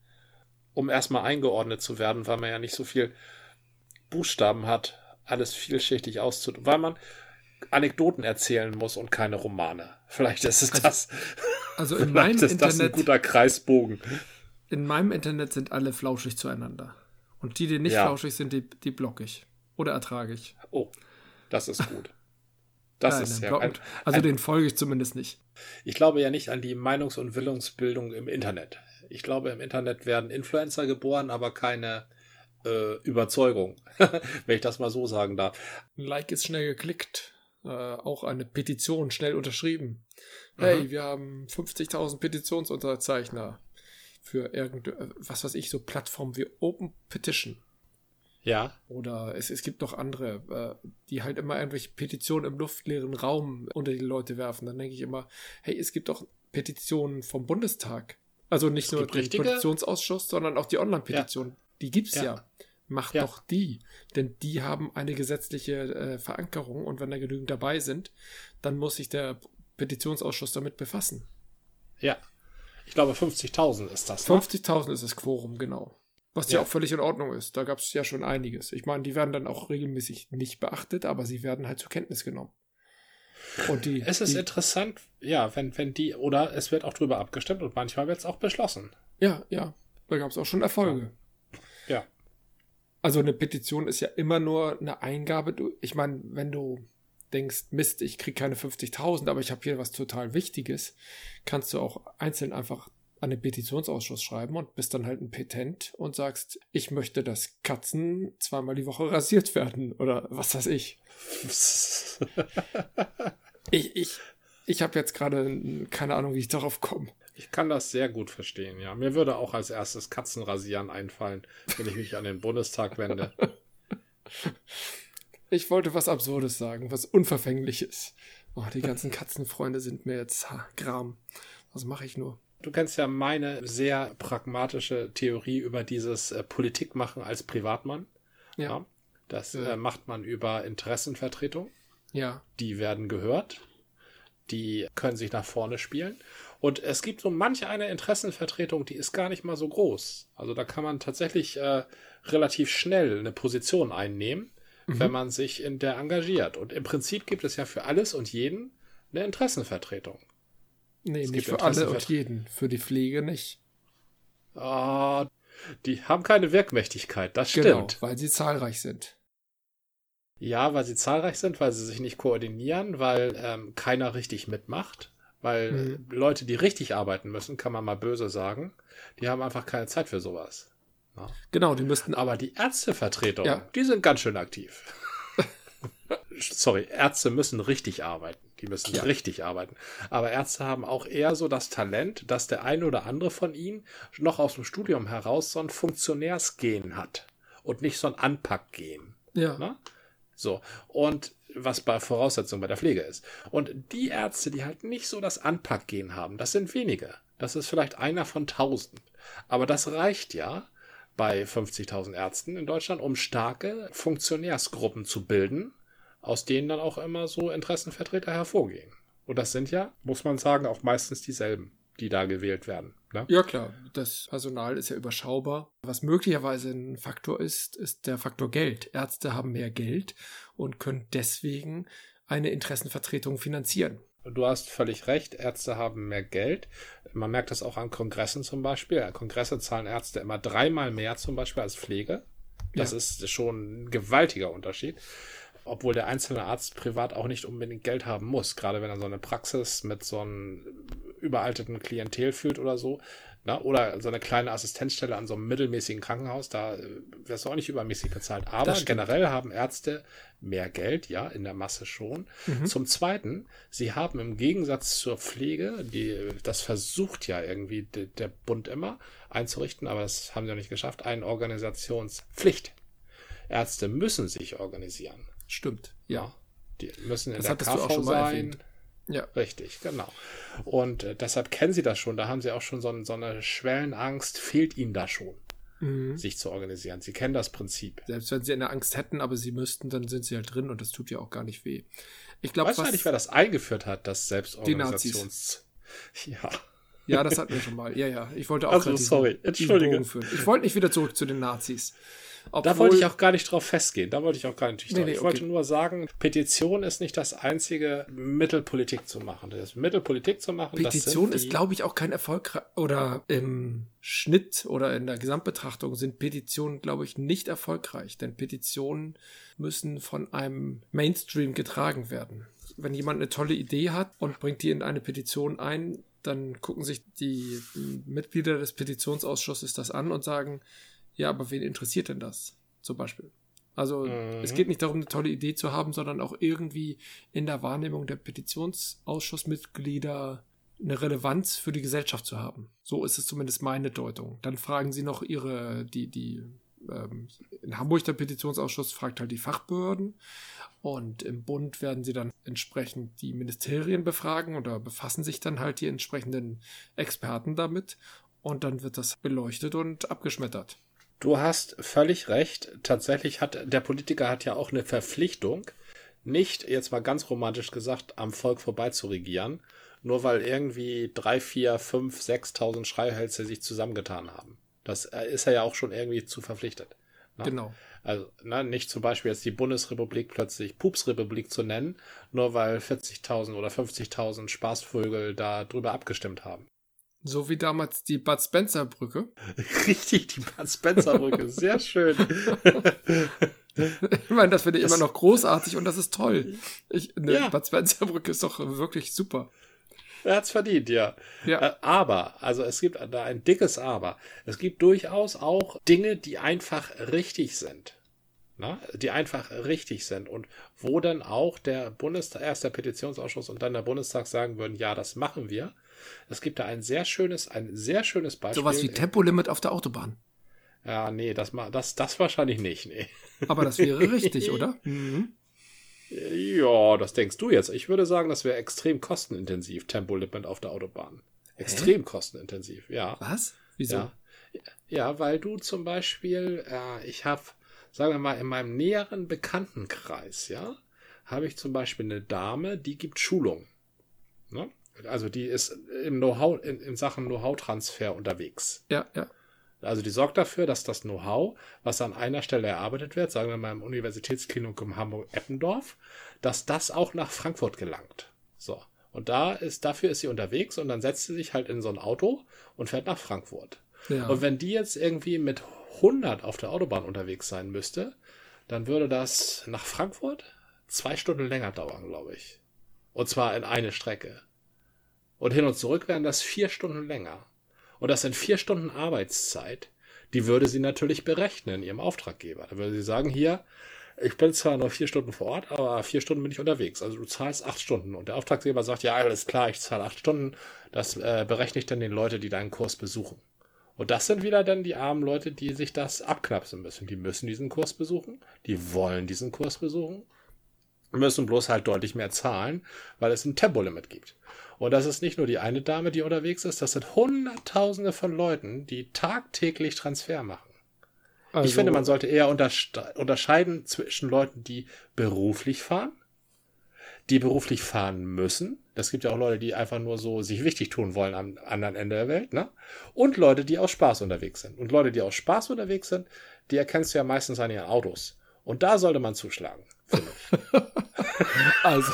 um erstmal eingeordnet zu werden, weil man ja nicht so viel Buchstaben hat, alles vielschichtig auszudrücken, weil man Anekdoten erzählen muss und keine Romane. Vielleicht ist es also, das. Also in meinem ist Internet, das ein guter Kreisbogen. In meinem Internet sind alle flauschig zueinander. Und die, die nicht ja. flauschig sind, die, die block ich. Oder ertrage ich. Oh, das ist gut. Das nein, ist ja ein, Also ein, den folge ich zumindest nicht. Ich glaube ja nicht an die Meinungs- und Willungsbildung im Internet. Ich glaube, im Internet werden Influencer geboren, aber keine äh, Überzeugung, wenn ich das mal so sagen darf. Ein Like ist schnell geklickt, äh, auch eine Petition schnell unterschrieben. Hey, mhm. wir haben 50.000 Petitionsunterzeichner für irgend, äh, was weiß ich, so Plattformen wie Open Petition. Ja. Oder es, es gibt noch andere, äh, die halt immer irgendwelche Petitionen im luftleeren Raum unter die Leute werfen. Dann denke ich immer, hey, es gibt doch Petitionen vom Bundestag. Also nicht es nur den richtige? Petitionsausschuss, sondern auch die Online-Petition. Ja. Die gibt's ja. ja. Macht ja. doch die. Denn die haben eine gesetzliche äh, Verankerung und wenn da genügend dabei sind, dann muss sich der Petitionsausschuss damit befassen. Ja. Ich glaube, 50.000 ist das. 50.000 ne? ist das Quorum, genau. Was ja. ja auch völlig in Ordnung ist. Da gab es ja schon einiges. Ich meine, die werden dann auch regelmäßig nicht beachtet, aber sie werden halt zur Kenntnis genommen. Und die, es ist die, interessant, ja, wenn, wenn die, oder es wird auch drüber abgestimmt und manchmal wird es auch beschlossen. Ja, ja. Da gab es auch schon Erfolge. Also eine Petition ist ja immer nur eine Eingabe. Ich meine, wenn du denkst, Mist, ich kriege keine 50.000, aber ich habe hier was total Wichtiges, kannst du auch einzeln einfach an den Petitionsausschuss schreiben und bist dann halt ein Petent und sagst, ich möchte, dass Katzen zweimal die Woche rasiert werden oder was weiß ich. ich ich, ich habe jetzt gerade keine Ahnung, wie ich darauf komme. Ich kann das sehr gut verstehen, ja. Mir würde auch als erstes Katzenrasieren einfallen, wenn ich mich an den Bundestag wende. Ich wollte was Absurdes sagen, was Unverfängliches. Oh, die ganzen Katzenfreunde sind mir jetzt ha, Gram. Was mache ich nur? Du kennst ja meine sehr pragmatische Theorie über dieses äh, Politikmachen als Privatmann. Ja. ja das ja. Äh, macht man über Interessenvertretung. Ja. Die werden gehört. Die können sich nach vorne spielen. Und es gibt so manche eine Interessenvertretung, die ist gar nicht mal so groß. Also da kann man tatsächlich äh, relativ schnell eine Position einnehmen mhm. wenn man sich in der engagiert. Und im Prinzip gibt es ja für alles und jeden eine Interessenvertretung. Nee, es nicht für alle und jeden. Für die Pflege nicht. Oh, die haben keine Wirkmächtigkeit, das genau, stimmt. Genau, weil sie zahlreich sind. Ja, weil sie zahlreich sind, weil sie sich nicht koordinieren, weil ähm, keiner richtig mitmacht. Weil mhm. Leute, die richtig arbeiten müssen, kann man mal böse sagen, die haben einfach keine Zeit für sowas. Ja. Genau, die müssten. Aber die Ärztevertretung, ja. die sind ganz schön aktiv. Sorry, Ärzte müssen richtig arbeiten. Die müssen ja. richtig arbeiten. Aber Ärzte haben auch eher so das Talent, dass der eine oder andere von ihnen noch aus dem Studium heraus so ein Funktionärsgen hat und nicht so ein Anpackgen. Ja. Na? So. Und was bei Voraussetzung bei der Pflege ist. Und die Ärzte, die halt nicht so das Anpackgen haben, das sind wenige. Das ist vielleicht einer von tausend. Aber das reicht ja, bei 50.000 Ärzten in Deutschland, um starke Funktionärsgruppen zu bilden, aus denen dann auch immer so Interessenvertreter hervorgehen. Und das sind ja, muss man sagen, auch meistens dieselben, die da gewählt werden. Ne? Ja klar, das Personal ist ja überschaubar. Was möglicherweise ein Faktor ist, ist der Faktor Geld. Ärzte haben mehr Geld und können deswegen eine Interessenvertretung finanzieren. Du hast völlig recht, Ärzte haben mehr Geld. Man merkt das auch an Kongressen zum Beispiel. Kongresse zahlen Ärzte immer dreimal mehr zum Beispiel als Pflege. Das ja. ist schon ein gewaltiger Unterschied. Obwohl der einzelne Arzt privat auch nicht unbedingt Geld haben muss. Gerade wenn er so eine Praxis mit so einem überalteten Klientel führt oder so. Na, oder so eine kleine Assistenzstelle an so einem mittelmäßigen Krankenhaus, da äh, wirst du auch nicht übermäßig bezahlt. Aber generell haben Ärzte mehr Geld, ja, in der Masse schon. Mhm. Zum Zweiten, sie haben im Gegensatz zur Pflege, die, das versucht ja irgendwie de, der Bund immer einzurichten, aber das haben sie noch nicht geschafft, eine Organisationspflicht. Ärzte müssen sich organisieren. Stimmt, ja. Die müssen in das der KV sein. Erwähnt. Ja. Richtig, genau. Und äh, deshalb kennen sie das schon. Da haben sie auch schon so, so eine Schwellenangst, fehlt ihnen da schon, mhm. sich zu organisieren. Sie kennen das Prinzip. Selbst wenn sie eine Angst hätten, aber sie müssten, dann sind sie halt drin und das tut ja auch gar nicht weh. Ich glaube, eigentlich, wer das eingeführt hat, das Selbstorganisations. Ja. Ja, das hatten wir schon mal. Ja, ja. Ich wollte auch also, sorry, entschuldige. Ich wollte nicht wieder zurück zu den Nazis. Obwohl, da wollte ich auch gar nicht drauf festgehen. Da wollte ich auch gar nicht nee, drauf. Nee, ich okay. wollte nur sagen, Petition ist nicht das einzige Mittel, Politik zu machen. Das Mittel, Politik zu machen. Petition ist, glaube ich, auch kein Erfolg oder im Schnitt oder in der Gesamtbetrachtung sind Petitionen, glaube ich, nicht erfolgreich. Denn Petitionen müssen von einem Mainstream getragen werden. Wenn jemand eine tolle Idee hat und bringt die in eine Petition ein, dann gucken sich die Mitglieder des Petitionsausschusses das an und sagen, ja, aber wen interessiert denn das? Zum Beispiel. Also mhm. es geht nicht darum, eine tolle Idee zu haben, sondern auch irgendwie in der Wahrnehmung der Petitionsausschussmitglieder eine Relevanz für die Gesellschaft zu haben. So ist es zumindest meine Deutung. Dann fragen sie noch ihre, die, die, ähm, in Hamburg der Petitionsausschuss fragt halt die Fachbehörden und im Bund werden sie dann entsprechend die Ministerien befragen oder befassen sich dann halt die entsprechenden Experten damit und dann wird das beleuchtet und abgeschmettert. Du hast völlig recht. Tatsächlich hat der Politiker hat ja auch eine Verpflichtung, nicht, jetzt mal ganz romantisch gesagt, am Volk vorbei zu regieren, nur weil irgendwie drei, vier, fünf, sechstausend Schreihälse sich zusammengetan haben. Das äh, ist er ja auch schon irgendwie zu verpflichtet. Na? Genau. Also ne, nicht zum Beispiel jetzt die Bundesrepublik plötzlich Pupsrepublik zu nennen, nur weil 40.000 oder 50.000 Spaßvögel da drüber abgestimmt haben. So wie damals die Bud Spencer Brücke. Richtig, die Bud Spencer Brücke. Sehr schön. ich meine, das finde ich das immer noch großartig und das ist toll. Ich, eine ja. Bud Spencer Brücke ist doch wirklich super. Er hat's verdient, ja. ja. Äh, aber, also es gibt da ein dickes Aber. Es gibt durchaus auch Dinge, die einfach richtig sind. Na? Die einfach richtig sind. Und wo dann auch der Bundestag, erst der Petitionsausschuss und dann der Bundestag sagen würden, ja, das machen wir. Es gibt da ein sehr schönes, ein sehr schönes Beispiel. Sowas wie Tempolimit auf der Autobahn. Ja, nee, das, das, das wahrscheinlich nicht, nee. Aber das wäre richtig, oder? Mhm. Ja, das denkst du jetzt. Ich würde sagen, das wäre extrem kostenintensiv, Tempolimit auf der Autobahn. Extrem Hä? kostenintensiv, ja. Was? Wieso? Ja, ja weil du zum Beispiel, äh, ich habe, sagen wir mal, in meinem näheren Bekanntenkreis, ja, habe ich zum Beispiel eine Dame, die gibt Schulung. Ne? Also die ist im Know-how, in, in Sachen Know-how-Transfer unterwegs. Ja, ja. Also die sorgt dafür, dass das Know-how, was an einer Stelle erarbeitet wird, sagen wir mal im Universitätsklinikum Hamburg-Eppendorf, dass das auch nach Frankfurt gelangt. So. Und da ist, dafür ist sie unterwegs und dann setzt sie sich halt in so ein Auto und fährt nach Frankfurt. Ja. Und wenn die jetzt irgendwie mit 100 auf der Autobahn unterwegs sein müsste, dann würde das nach Frankfurt zwei Stunden länger dauern, glaube ich. Und zwar in eine Strecke. Und hin und zurück wären das vier Stunden länger. Und das sind vier Stunden Arbeitszeit. Die würde sie natürlich berechnen, ihrem Auftraggeber. Da würde sie sagen, hier, ich bin zwar nur vier Stunden vor Ort, aber vier Stunden bin ich unterwegs. Also du zahlst acht Stunden. Und der Auftraggeber sagt, ja, alles klar, ich zahle acht Stunden. Das äh, berechne ich dann den Leuten, die deinen Kurs besuchen. Und das sind wieder dann die armen Leute, die sich das abknapsen müssen. Die müssen diesen Kurs besuchen, die wollen diesen Kurs besuchen, müssen bloß halt deutlich mehr zahlen, weil es ein Tempolimit gibt. Und das ist nicht nur die eine Dame, die unterwegs ist, das sind Hunderttausende von Leuten, die tagtäglich Transfer machen. Also, ich finde, man sollte eher unterscheiden zwischen Leuten, die beruflich fahren, die beruflich fahren müssen. Das gibt ja auch Leute, die einfach nur so sich wichtig tun wollen am anderen Ende der Welt, ne? Und Leute, die aus Spaß unterwegs sind. Und Leute, die aus Spaß unterwegs sind, die erkennst du ja meistens an ihren Autos. Und da sollte man zuschlagen, finde ich. also,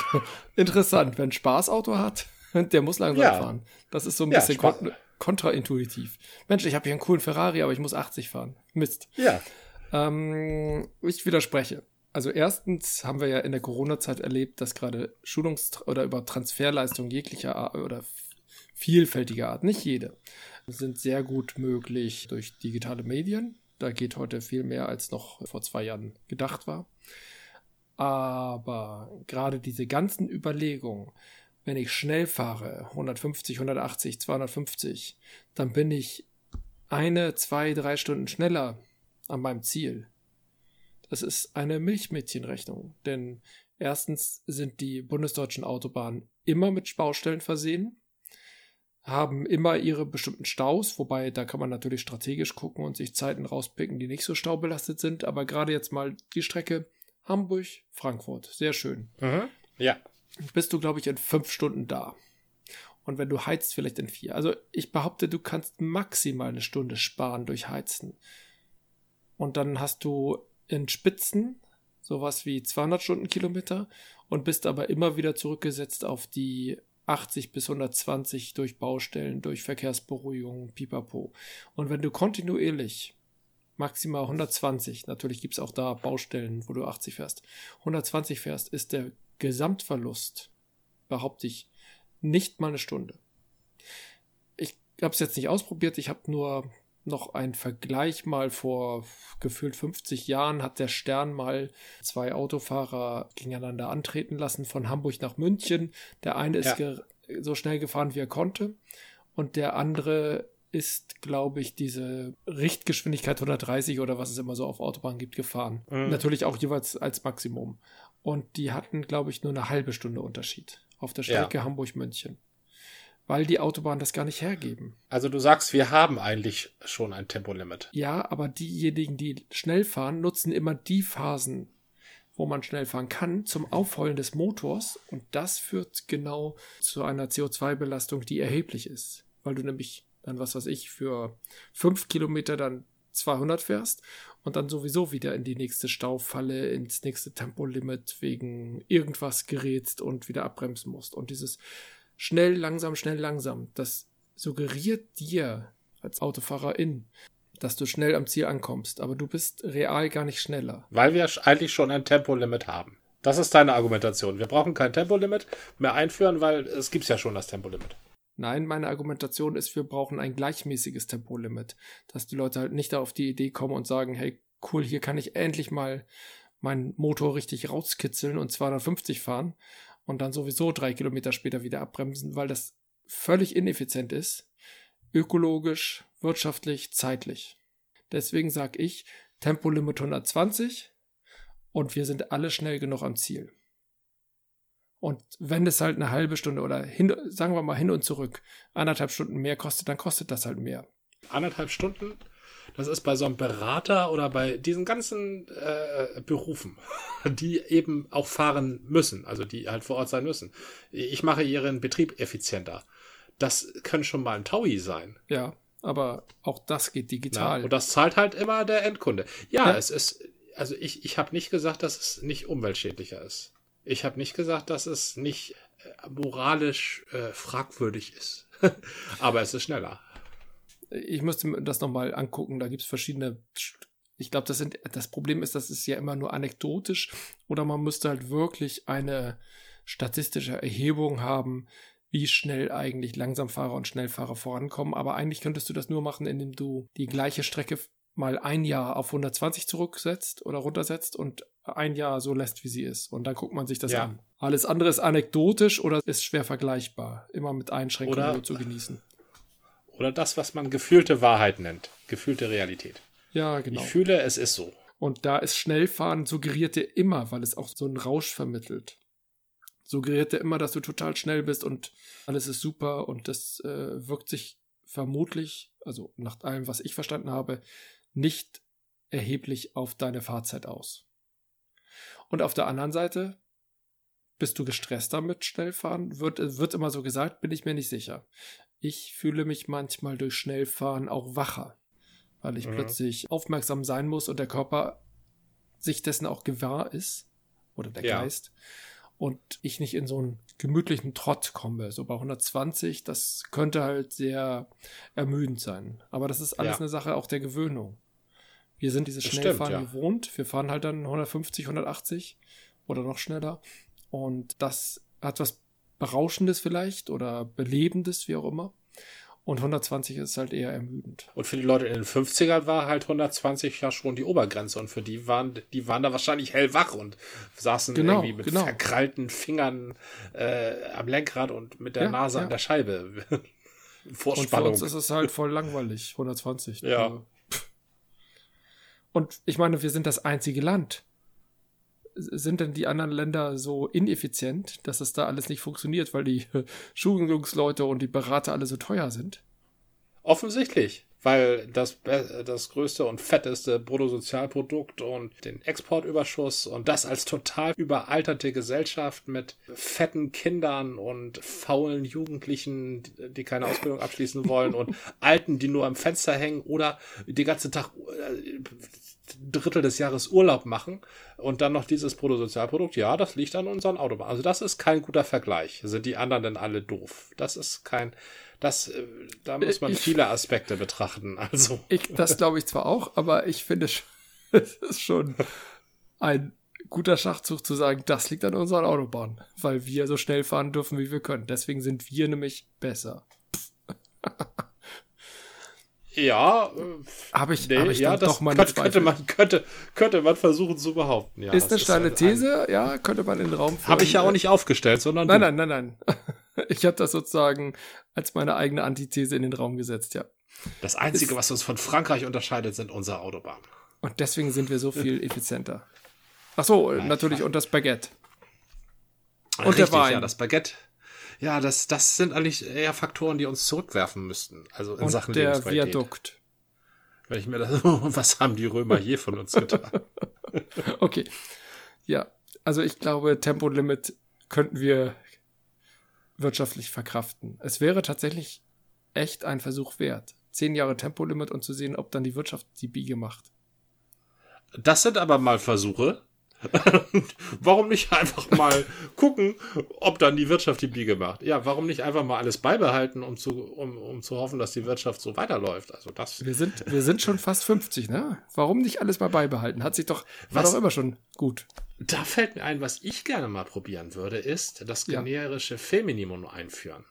interessant, wenn Spaßauto hat. Der muss langsam ja. fahren. Das ist so ein ja, bisschen kon kontraintuitiv. Mensch, ich habe hier einen coolen Ferrari, aber ich muss 80 fahren. Mist. Ja. Ähm, ich widerspreche. Also erstens haben wir ja in der Corona-Zeit erlebt, dass gerade Schulungs- oder über Transferleistungen jeglicher Art oder vielfältiger Art, nicht jede, sind sehr gut möglich durch digitale Medien. Da geht heute viel mehr, als noch vor zwei Jahren gedacht war. Aber gerade diese ganzen Überlegungen, wenn ich schnell fahre, 150, 180, 250, dann bin ich eine, zwei, drei Stunden schneller an meinem Ziel. Das ist eine Milchmädchenrechnung, denn erstens sind die bundesdeutschen Autobahnen immer mit Baustellen versehen, haben immer ihre bestimmten Staus, wobei da kann man natürlich strategisch gucken und sich Zeiten rauspicken, die nicht so staubelastet sind, aber gerade jetzt mal die Strecke Hamburg-Frankfurt, sehr schön. Mhm. Ja bist du, glaube ich, in fünf Stunden da. Und wenn du heizt, vielleicht in vier. Also ich behaupte, du kannst maximal eine Stunde sparen durch Heizen. Und dann hast du in Spitzen sowas wie 200 Stundenkilometer und bist aber immer wieder zurückgesetzt auf die 80 bis 120 durch Baustellen, durch Verkehrsberuhigung, pipapo. Und wenn du kontinuierlich maximal 120, natürlich gibt es auch da Baustellen, wo du 80 fährst, 120 fährst, ist der Gesamtverlust, behaupte ich, nicht mal eine Stunde. Ich habe es jetzt nicht ausprobiert, ich habe nur noch einen Vergleich mal vor gefühlt 50 Jahren hat der Stern mal zwei Autofahrer gegeneinander antreten lassen von Hamburg nach München. Der eine ist ja. so schnell gefahren, wie er konnte und der andere ist, glaube ich, diese Richtgeschwindigkeit 130 oder was es immer so auf Autobahn gibt, gefahren. Mhm. Natürlich auch jeweils als Maximum. Und die hatten, glaube ich, nur eine halbe Stunde Unterschied auf der Strecke ja. Hamburg-München. Weil die Autobahnen das gar nicht hergeben. Also du sagst, wir haben eigentlich schon ein Tempolimit. Ja, aber diejenigen, die schnell fahren, nutzen immer die Phasen, wo man schnell fahren kann, zum Aufheulen des Motors. Und das führt genau zu einer CO2-Belastung, die erheblich ist. Weil du nämlich dann, was weiß ich, für fünf Kilometer dann 200 fährst und dann sowieso wieder in die nächste Staufalle, ins nächste Tempolimit wegen irgendwas gerätst und wieder abbremsen musst. Und dieses schnell, langsam, schnell, langsam, das suggeriert dir als Autofahrerin, dass du schnell am Ziel ankommst, aber du bist real gar nicht schneller. Weil wir eigentlich schon ein Tempolimit haben. Das ist deine Argumentation. Wir brauchen kein Tempolimit mehr einführen, weil es gibt ja schon das Tempolimit. Nein, meine Argumentation ist, wir brauchen ein gleichmäßiges Tempolimit, dass die Leute halt nicht auf die Idee kommen und sagen, hey, cool, hier kann ich endlich mal meinen Motor richtig rauskitzeln und 250 fahren und dann sowieso drei Kilometer später wieder abbremsen, weil das völlig ineffizient ist, ökologisch, wirtschaftlich, zeitlich. Deswegen sage ich Tempolimit 120 und wir sind alle schnell genug am Ziel. Und wenn es halt eine halbe Stunde oder hin, sagen wir mal hin und zurück anderthalb Stunden mehr kostet, dann kostet das halt mehr. Anderthalb Stunden? Das ist bei so einem Berater oder bei diesen ganzen äh, Berufen, die eben auch fahren müssen, also die halt vor Ort sein müssen. Ich mache ihren Betrieb effizienter. Das können schon mal ein Taui sein. Ja, aber auch das geht digital. Ja, und das zahlt halt immer der Endkunde. Ja, ja. es ist, also ich, ich habe nicht gesagt, dass es nicht umweltschädlicher ist. Ich habe nicht gesagt, dass es nicht äh, moralisch äh, fragwürdig ist. Aber es ist schneller. Ich müsste das nochmal angucken. Da gibt es verschiedene. Ich glaube, das, das Problem ist, das ist ja immer nur anekdotisch. Oder man müsste halt wirklich eine statistische Erhebung haben, wie schnell eigentlich Langsamfahrer und Schnellfahrer vorankommen. Aber eigentlich könntest du das nur machen, indem du die gleiche Strecke mal ein Jahr auf 120 zurücksetzt oder runtersetzt und ein Jahr so lässt, wie sie ist. Und dann guckt man sich das ja. an. Alles andere ist anekdotisch oder ist schwer vergleichbar. Immer mit Einschränkungen zu genießen. Oder das, was man gefühlte Wahrheit nennt. Gefühlte Realität. Ja, genau. Ich fühle, es ist so. Und da ist Schnellfahren suggeriert dir immer, weil es auch so einen Rausch vermittelt. Suggeriert dir immer, dass du total schnell bist und alles ist super und das äh, wirkt sich vermutlich, also nach allem, was ich verstanden habe, nicht erheblich auf deine Fahrzeit aus. Und auf der anderen Seite, bist du gestresster mit Schnellfahren? Wird, wird immer so gesagt, bin ich mir nicht sicher. Ich fühle mich manchmal durch Schnellfahren auch wacher, weil ich mhm. plötzlich aufmerksam sein muss und der Körper sich dessen auch gewahr ist, oder der ja. Geist, und ich nicht in so einen gemütlichen Trott komme. So bei 120, das könnte halt sehr ermüdend sein. Aber das ist alles ja. eine Sache auch der Gewöhnung. Wir sind dieses Schnellfahren ja. gewohnt. Wir fahren halt dann 150, 180 oder noch schneller. Und das hat was Berauschendes vielleicht oder Belebendes, wie auch immer. Und 120 ist halt eher ermüdend. Und für die Leute in den 50ern war halt 120 ja schon die Obergrenze. Und für die waren, die waren da wahrscheinlich hellwach und saßen genau, irgendwie mit genau. verkrallten Fingern äh, am Lenkrad und mit der ja, Nase ja. an der Scheibe. Vor und für uns ist es halt voll langweilig, 120. Ja. Also, und ich meine, wir sind das einzige Land. Sind denn die anderen Länder so ineffizient, dass es da alles nicht funktioniert, weil die Schulungsleute und die Berater alle so teuer sind? Offensichtlich weil das, das größte und fetteste Bruttosozialprodukt und den Exportüberschuss und das als total überalterte Gesellschaft mit fetten Kindern und faulen Jugendlichen, die keine Ausbildung abschließen wollen und Alten, die nur am Fenster hängen oder die ganze Tag äh, Drittel des Jahres Urlaub machen und dann noch dieses Bruttosozialprodukt, ja, das liegt an unseren Autobahnen. Also das ist kein guter Vergleich. Sind die anderen denn alle doof? Das ist kein, das, äh, da muss man ich, viele Aspekte betrachten. Also. Ich, das glaube ich zwar auch, aber ich finde, es ist schon ein guter Schachzug zu sagen, das liegt an unseren Autobahnen, weil wir so schnell fahren dürfen, wie wir können. Deswegen sind wir nämlich besser. Ja, habe ich, nee, hab ich ja, doch mal könnte, könnte, man könnte könnte man versuchen zu behaupten. Ja, ist eine steile These, ein, ja, könnte man in den Raum. Habe ich ja auch nicht aufgestellt, sondern nein, du. nein, nein, nein. Ich habe das sozusagen als meine eigene Antithese in den Raum gesetzt, ja. Das Einzige, ist, was uns von Frankreich unterscheidet, sind unsere Autobahnen. Und deswegen sind wir so viel effizienter. Ach so, Nein, natürlich, und das Baguette. Und Richtig, der Wein. Ja, das Baguette. Ja, das, das sind eigentlich eher Faktoren, die uns zurückwerfen müssten. Also in und Sachen der Viadukt. Wenn ich mir das, was haben die Römer je von uns getan? okay. Ja, also ich glaube, Tempolimit könnten wir wirtschaftlich verkraften. Es wäre tatsächlich echt ein Versuch wert. Zehn Jahre Tempolimit und zu sehen, ob dann die Wirtschaft die Biege macht. das sind aber mal Versuche. warum nicht einfach mal gucken, ob dann die Wirtschaft die Biege macht? Ja, warum nicht einfach mal alles beibehalten, um zu, um, um zu hoffen, dass die Wirtschaft so weiterläuft? Also das. Wir sind, wir sind schon fast 50, ne? Warum nicht alles mal beibehalten? Hat sich doch, war was, doch immer schon gut. Da fällt mir ein, was ich gerne mal probieren würde, ist das generische ja. Femininum einführen.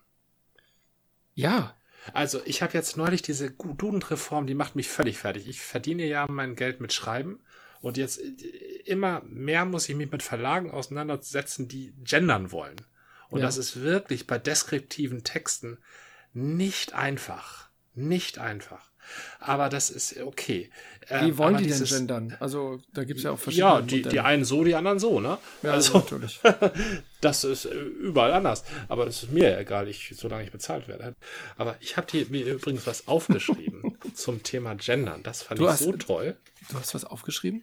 Ja. Also, ich habe jetzt neulich diese Dudenreform, die macht mich völlig fertig. Ich verdiene ja mein Geld mit Schreiben und jetzt äh, immer mehr muss ich mich mit Verlagen auseinandersetzen, die gendern wollen. Und ja. das ist wirklich bei deskriptiven Texten nicht einfach. Nicht einfach. Aber das ist okay. Wie ähm, wollen die dieses, denn gendern? Also da gibt es ja auch verschiedene. Ja, die, die einen so, die anderen so, ne? Ja, also, natürlich. das ist äh, überall anders. Aber das ist mir egal, ich, solange ich bezahlt werde. Aber ich habe mir übrigens was aufgeschrieben zum Thema Gendern. Das fand du ich hast, so toll. Du hast was aufgeschrieben?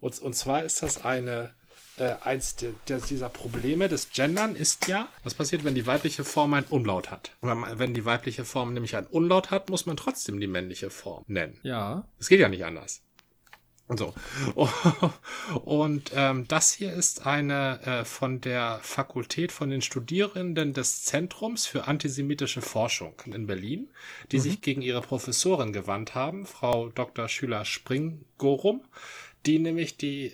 Und, und zwar ist das eine, äh, eins de, de, dieser Probleme des Gendern ist ja, was passiert, wenn die weibliche Form ein Unlaut hat. Wenn die weibliche Form nämlich ein Unlaut hat, muss man trotzdem die männliche Form nennen. Ja. Es geht ja nicht anders. Und so. Und ähm, das hier ist eine äh, von der Fakultät von den Studierenden des Zentrums für antisemitische Forschung in Berlin, die mhm. sich gegen ihre Professorin gewandt haben, Frau Dr. Schüler Springgorum, die nämlich die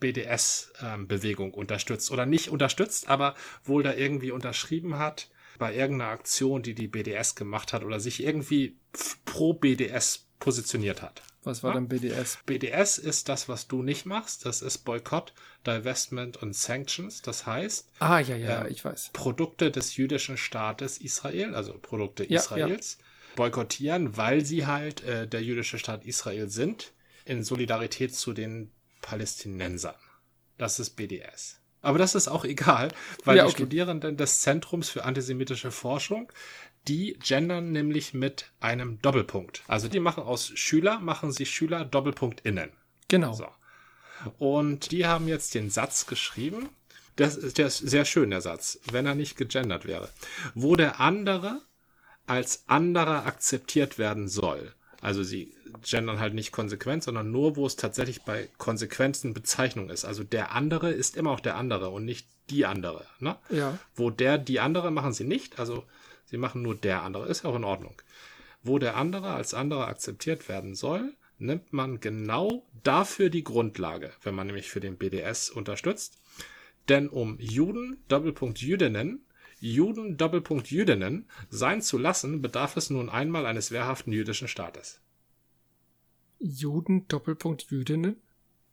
BDS-Bewegung ähm, unterstützt. Oder nicht unterstützt, aber wohl da irgendwie unterschrieben hat bei irgendeiner Aktion, die die BDS gemacht hat oder sich irgendwie pro BDS positioniert hat. Was war ja? dann BDS? BDS ist das, was du nicht machst. Das ist Boykott, Divestment und Sanctions. Das heißt, ah, ja, ja, äh, ich weiß. Produkte des jüdischen Staates Israel, also Produkte ja, Israels, ja. boykottieren, weil sie halt äh, der jüdische Staat Israel sind in Solidarität zu den Palästinensern. Das ist BDS. Aber das ist auch egal, weil ja, okay. die Studierenden des Zentrums für antisemitische Forschung, die gendern nämlich mit einem Doppelpunkt. Also die machen aus Schüler, machen sie Schüler Doppelpunkt innen. Genau. So. Und die haben jetzt den Satz geschrieben, das, der ist sehr schön, der Satz, wenn er nicht gegendert wäre. Wo der andere als anderer akzeptiert werden soll. Also sie gendern halt nicht konsequent, sondern nur, wo es tatsächlich bei konsequenten Bezeichnung ist. Also der andere ist immer auch der andere und nicht die andere. Ne? Ja. Wo der, die andere machen sie nicht, also sie machen nur der andere, ist ja auch in Ordnung. Wo der andere als andere akzeptiert werden soll, nimmt man genau dafür die Grundlage, wenn man nämlich für den BDS unterstützt. Denn um Juden, Doppelpunkt Jüdinnen, Juden, Doppelpunkt Jüdinnen sein zu lassen, bedarf es nun einmal eines wehrhaften jüdischen Staates. Juden Doppelpunkt Jüdinnen?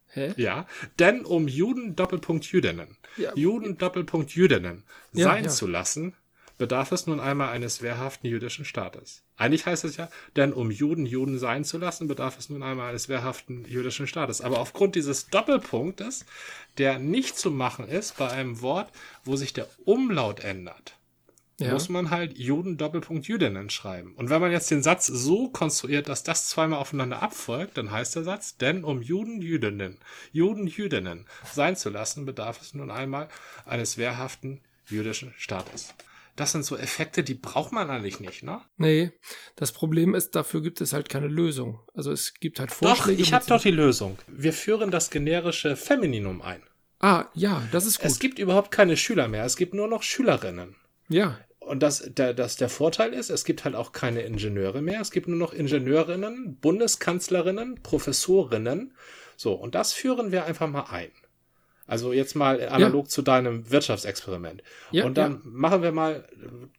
Hä? Ja, denn um Juden Doppelpunkt Jüdinnen, ja. Juden Doppelpunkt Jüdinnen ja, sein ja. zu lassen, bedarf es nun einmal eines wehrhaften jüdischen Staates. Eigentlich heißt es ja, denn um Juden Juden sein zu lassen, bedarf es nun einmal eines wehrhaften jüdischen Staates. Aber aufgrund dieses Doppelpunktes, der nicht zu machen ist bei einem Wort, wo sich der Umlaut ändert, ja. muss man halt Juden Doppelpunkt Jüdinnen schreiben. Und wenn man jetzt den Satz so konstruiert, dass das zweimal aufeinander abfolgt, dann heißt der Satz, denn um Juden Jüdinnen, Juden Jüdinnen sein zu lassen, bedarf es nun einmal eines wehrhaften jüdischen Staates. Das sind so Effekte, die braucht man eigentlich nicht, ne? Nee, das Problem ist, dafür gibt es halt keine Lösung. Also es gibt halt Vorschläge. Doch, ich habe doch die Lösung. Wir führen das generische Femininum ein. Ah, ja, das ist gut. Es gibt überhaupt keine Schüler mehr, es gibt nur noch Schülerinnen. Ja. Und das, der, das der Vorteil ist, es gibt halt auch keine Ingenieure mehr. Es gibt nur noch Ingenieurinnen, Bundeskanzlerinnen, Professorinnen. So, und das führen wir einfach mal ein. Also jetzt mal analog ja. zu deinem Wirtschaftsexperiment. Ja, und dann ja. machen wir mal,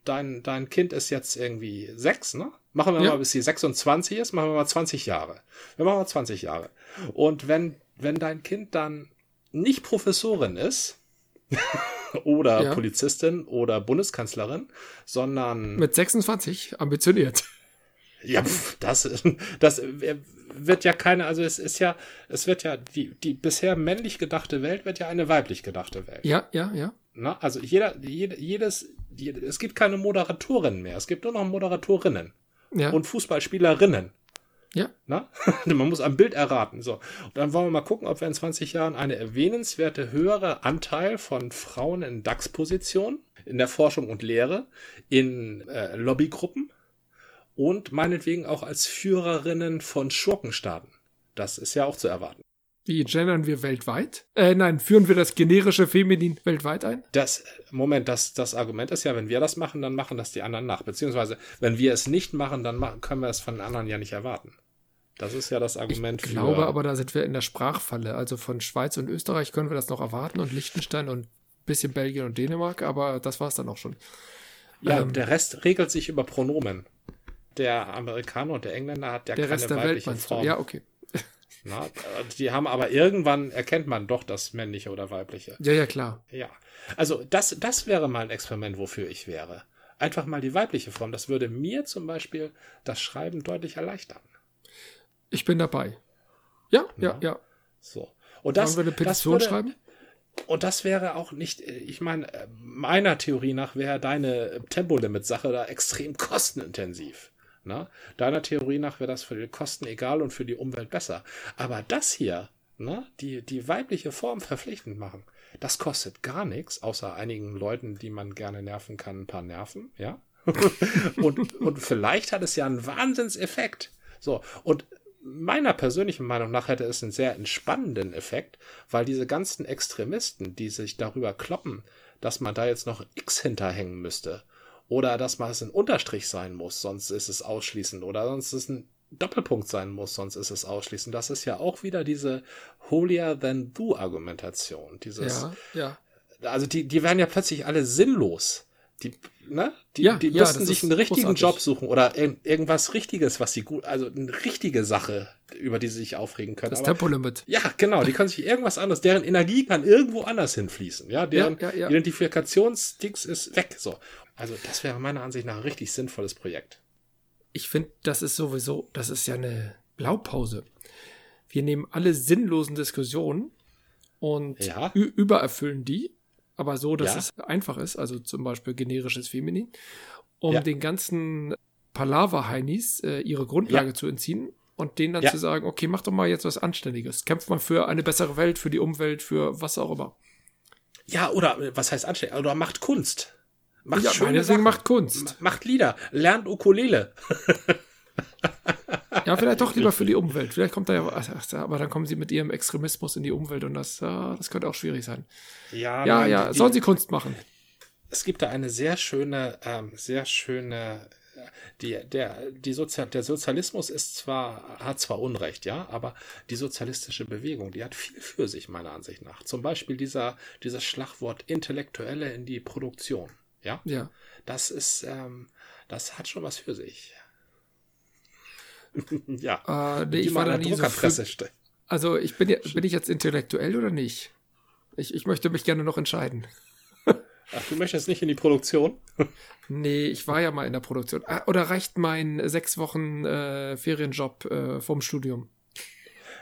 dein, dein Kind ist jetzt irgendwie sechs, ne? Machen wir mal, bis sie 26 ist, machen wir mal 20 Jahre. Wir machen mal 20 Jahre. Und wenn, wenn dein Kind dann nicht Professorin ist, oder. Polizistin oder Bundeskanzlerin, sondern. Mit 26, ambitioniert. Ja, das, das wird ja keine, also es ist ja, es wird ja, die, die bisher männlich gedachte Welt wird ja eine weiblich gedachte Welt. Ja, ja, ja. Na, also jeder, jede, jedes, es gibt keine Moderatorinnen mehr, es gibt nur noch Moderatorinnen. Ja. Und Fußballspielerinnen. Ja. Na? Man muss am Bild erraten. So. Und dann wollen wir mal gucken, ob wir in 20 Jahren eine erwähnenswerte höhere Anteil von Frauen in DAX-Positionen, in der Forschung und Lehre, in äh, Lobbygruppen und meinetwegen auch als Führerinnen von Schurkenstaaten. Das ist ja auch zu erwarten. Wie gendern wir weltweit? Äh, nein, führen wir das generische Feminin weltweit ein? Das, Moment, das, das Argument ist ja, wenn wir das machen, dann machen das die anderen nach. Beziehungsweise, wenn wir es nicht machen, dann machen, können wir es von den anderen ja nicht erwarten. Das ist ja das Argument ich glaube für, aber, da sind wir in der Sprachfalle. Also von Schweiz und Österreich können wir das noch erwarten und Liechtenstein und ein bisschen Belgien und Dänemark, aber das war es dann auch schon. Ja, ähm, der Rest regelt sich über Pronomen. Der Amerikaner und der Engländer hat ja der keine Rest der weibliche Welt, Form. Ja, okay. Na, die haben aber irgendwann erkennt man doch das männliche oder weibliche. Ja, ja, klar. Ja. Also das, das wäre mal ein Experiment, wofür ich wäre. Einfach mal die weibliche Form. Das würde mir zum Beispiel das Schreiben deutlich erleichtern. Ich bin dabei. Ja, ja, ja. ja. So. Und das, Wollen wir eine Petition würde, schreiben? Und das wäre auch nicht, ich meine, meiner Theorie nach wäre deine Tempolimit-Sache da extrem kostenintensiv. Ne? Deiner Theorie nach wäre das für die Kosten egal und für die Umwelt besser. Aber das hier, ne? die, die weibliche Form verpflichtend machen, das kostet gar nichts, außer einigen Leuten, die man gerne nerven kann, ein paar Nerven, ja. und, und vielleicht hat es ja einen Wahnsinnseffekt. So, und meiner persönlichen Meinung nach hätte es einen sehr entspannenden Effekt, weil diese ganzen Extremisten, die sich darüber kloppen, dass man da jetzt noch X hinterhängen müsste, oder dass man es ein Unterstrich sein muss, sonst ist es ausschließend. Oder sonst ist es ein Doppelpunkt sein muss, sonst ist es ausschließend. Das ist ja auch wieder diese holier than thou Argumentation. Dieses, ja, ja. Also die, die werden ja plötzlich alle sinnlos. Die, ne? Die, ja, die müssten ja, sich einen richtigen großartig. Job suchen oder irgendwas Richtiges, was sie gut, also eine richtige Sache, über die sie sich aufregen können. Das Aber, Tempolimit. Ja, genau. Die können sich irgendwas anderes, deren Energie kann irgendwo anders hinfließen. Ja, deren ja, Identifikationsdings ist weg. So. Also das wäre meiner Ansicht nach ein richtig sinnvolles Projekt. Ich finde, das ist sowieso, das ist ja eine Blaupause. Wir nehmen alle sinnlosen Diskussionen und ja. übererfüllen die, aber so, dass ja. es einfach ist, also zum Beispiel generisches Feminin, um ja. den ganzen Palaver-Heinis äh, ihre Grundlage zu entziehen und denen dann zu sagen, okay, mach doch mal jetzt was Anständiges. Kämpft mal für eine bessere Welt, für die Umwelt, für was auch immer. Ja, oder äh, was heißt anständig? Oder macht Kunst. Macht ja, schöne Sachen. macht Kunst. Macht Lieder. Lernt Ukulele. ja, vielleicht doch lieber für die Umwelt. Vielleicht kommt da ja, aber dann kommen sie mit ihrem Extremismus in die Umwelt und das, das könnte auch schwierig sein. Ja, ja, ja. Die, sollen sie Kunst machen? Es gibt da eine sehr schöne, ähm, sehr schöne, die, der, die Sozial, der Sozialismus ist zwar, hat zwar Unrecht, ja, aber die sozialistische Bewegung, die hat viel für sich, meiner Ansicht nach. Zum Beispiel dieser, dieses Schlagwort Intellektuelle in die Produktion. Ja. Ja. Das ist, ähm, das hat schon was für sich. ja. Äh, nee, ich war da nie so für, Also ich bin, bin ich jetzt intellektuell oder nicht? Ich, ich möchte mich gerne noch entscheiden. Ach, du möchtest nicht in die Produktion? nee, ich war ja mal in der Produktion. Ah, oder reicht mein sechs Wochen äh, Ferienjob äh, vom Studium?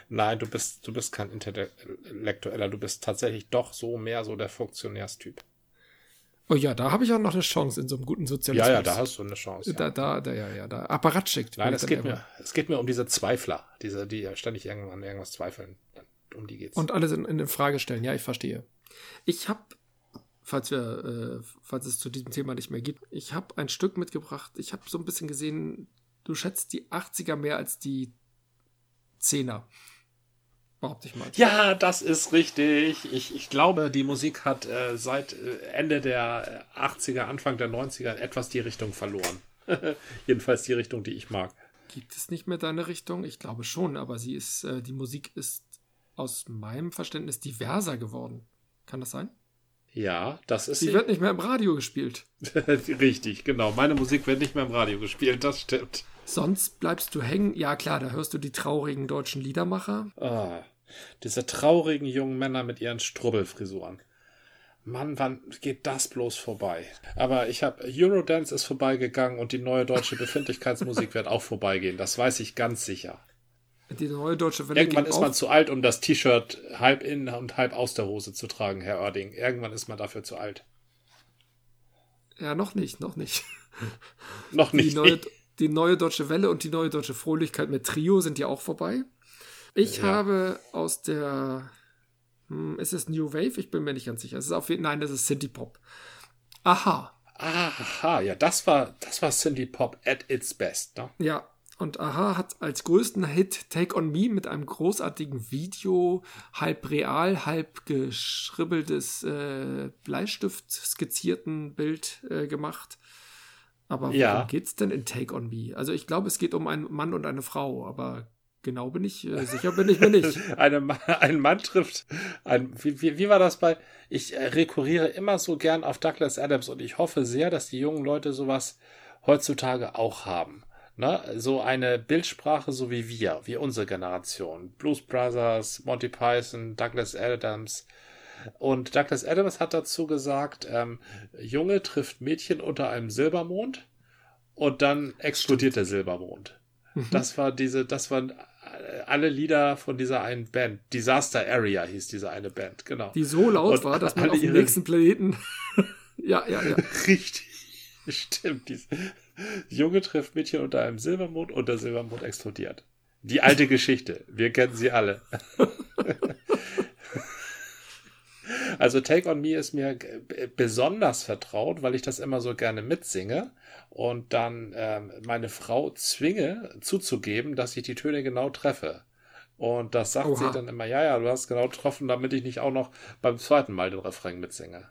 Nein, du bist, du bist kein Intellektueller, du bist tatsächlich doch so mehr so der Funktionärstyp. Oh ja, da habe ich auch noch eine Chance in so einem guten Sozialismus. Ja, ja, da hast du eine Chance. Ja. Da, da, da, ja, ja, da. Apparatschickt. Nein, es geht, mir, es geht mir um diese Zweifler, diese, die ständig irgendwann irgendwas zweifeln. Um die geht's. Und alles in, in Frage stellen. Ja, ich verstehe. Ich habe, falls wir, äh, falls es zu diesem Thema nicht mehr gibt, ich habe ein Stück mitgebracht. Ich habe so ein bisschen gesehen, du schätzt die 80er mehr als die 10er behaupte ich mal. Ja, das ist richtig. Ich, ich glaube, die Musik hat äh, seit äh, Ende der 80er, Anfang der 90er etwas die Richtung verloren. Jedenfalls die Richtung, die ich mag. Gibt es nicht mehr deine Richtung? Ich glaube schon, aber sie ist, äh, die Musik ist aus meinem Verständnis diverser geworden. Kann das sein? Ja, das ist. Sie wird nicht mehr im Radio gespielt. Richtig, genau. Meine Musik wird nicht mehr im Radio gespielt, das stimmt. Sonst bleibst du hängen. Ja, klar, da hörst du die traurigen deutschen Liedermacher. Ah. Diese traurigen jungen Männer mit ihren Strubbelfrisuren. Mann, wann geht das bloß vorbei? Aber ich habe Eurodance ist vorbeigegangen und die neue deutsche Befindlichkeitsmusik wird auch vorbeigehen. Das weiß ich ganz sicher. Die neue deutsche Welle Irgendwann ist man zu alt, um das T-Shirt halb in und halb aus der Hose zu tragen, Herr Oerding. Irgendwann ist man dafür zu alt. Ja, noch nicht, noch nicht. noch nicht. Die neue, die neue deutsche Welle und die neue deutsche Fröhlichkeit mit Trio sind ja auch vorbei. Ich ja. habe aus der. Hm, ist es New Wave? Ich bin mir nicht ganz sicher. Es ist auf jeden Nein, das ist Synthie Pop. Aha. Aha, ja, das war, das war Synthie Pop at its best, ne? Ja, Und Aha hat als größten Hit Take On Me mit einem großartigen Video, halb real, halb geschribbeltes äh, Bleistift skizzierten Bild äh, gemacht. Aber worum ja. geht's denn in Take On Me? Also ich glaube, es geht um einen Mann und eine Frau, aber genau bin ich, äh, sicher bin ich mir nicht. eine, ein Mann trifft, ein, wie, wie, wie war das bei, ich äh, rekurriere immer so gern auf Douglas Adams und ich hoffe sehr, dass die jungen Leute sowas heutzutage auch haben. Ne? So eine Bildsprache, so wie wir, wie unsere Generation. Blues Brothers, Monty Python, Douglas Adams. Und Douglas Adams hat dazu gesagt, ähm, Junge trifft Mädchen unter einem Silbermond und dann explodiert der Silbermond. Mhm. Das war diese, das waren alle Lieder von dieser einen Band. Disaster Area hieß diese eine Band, genau. Die so laut und war, dass man auf dem nächsten Planeten. ja, ja, ja. Richtig. Stimmt. Diese, Junge trifft Mädchen unter einem Silbermond und der Silbermond explodiert. Die alte Geschichte. Wir kennen sie alle. also Take on Me ist mir besonders vertraut, weil ich das immer so gerne mitsinge und dann ähm, meine Frau zwinge zuzugeben, dass ich die Töne genau treffe. Und das sagt Oha. sie dann immer, ja, ja, du hast genau getroffen, damit ich nicht auch noch beim zweiten Mal den Refrain mitsinge.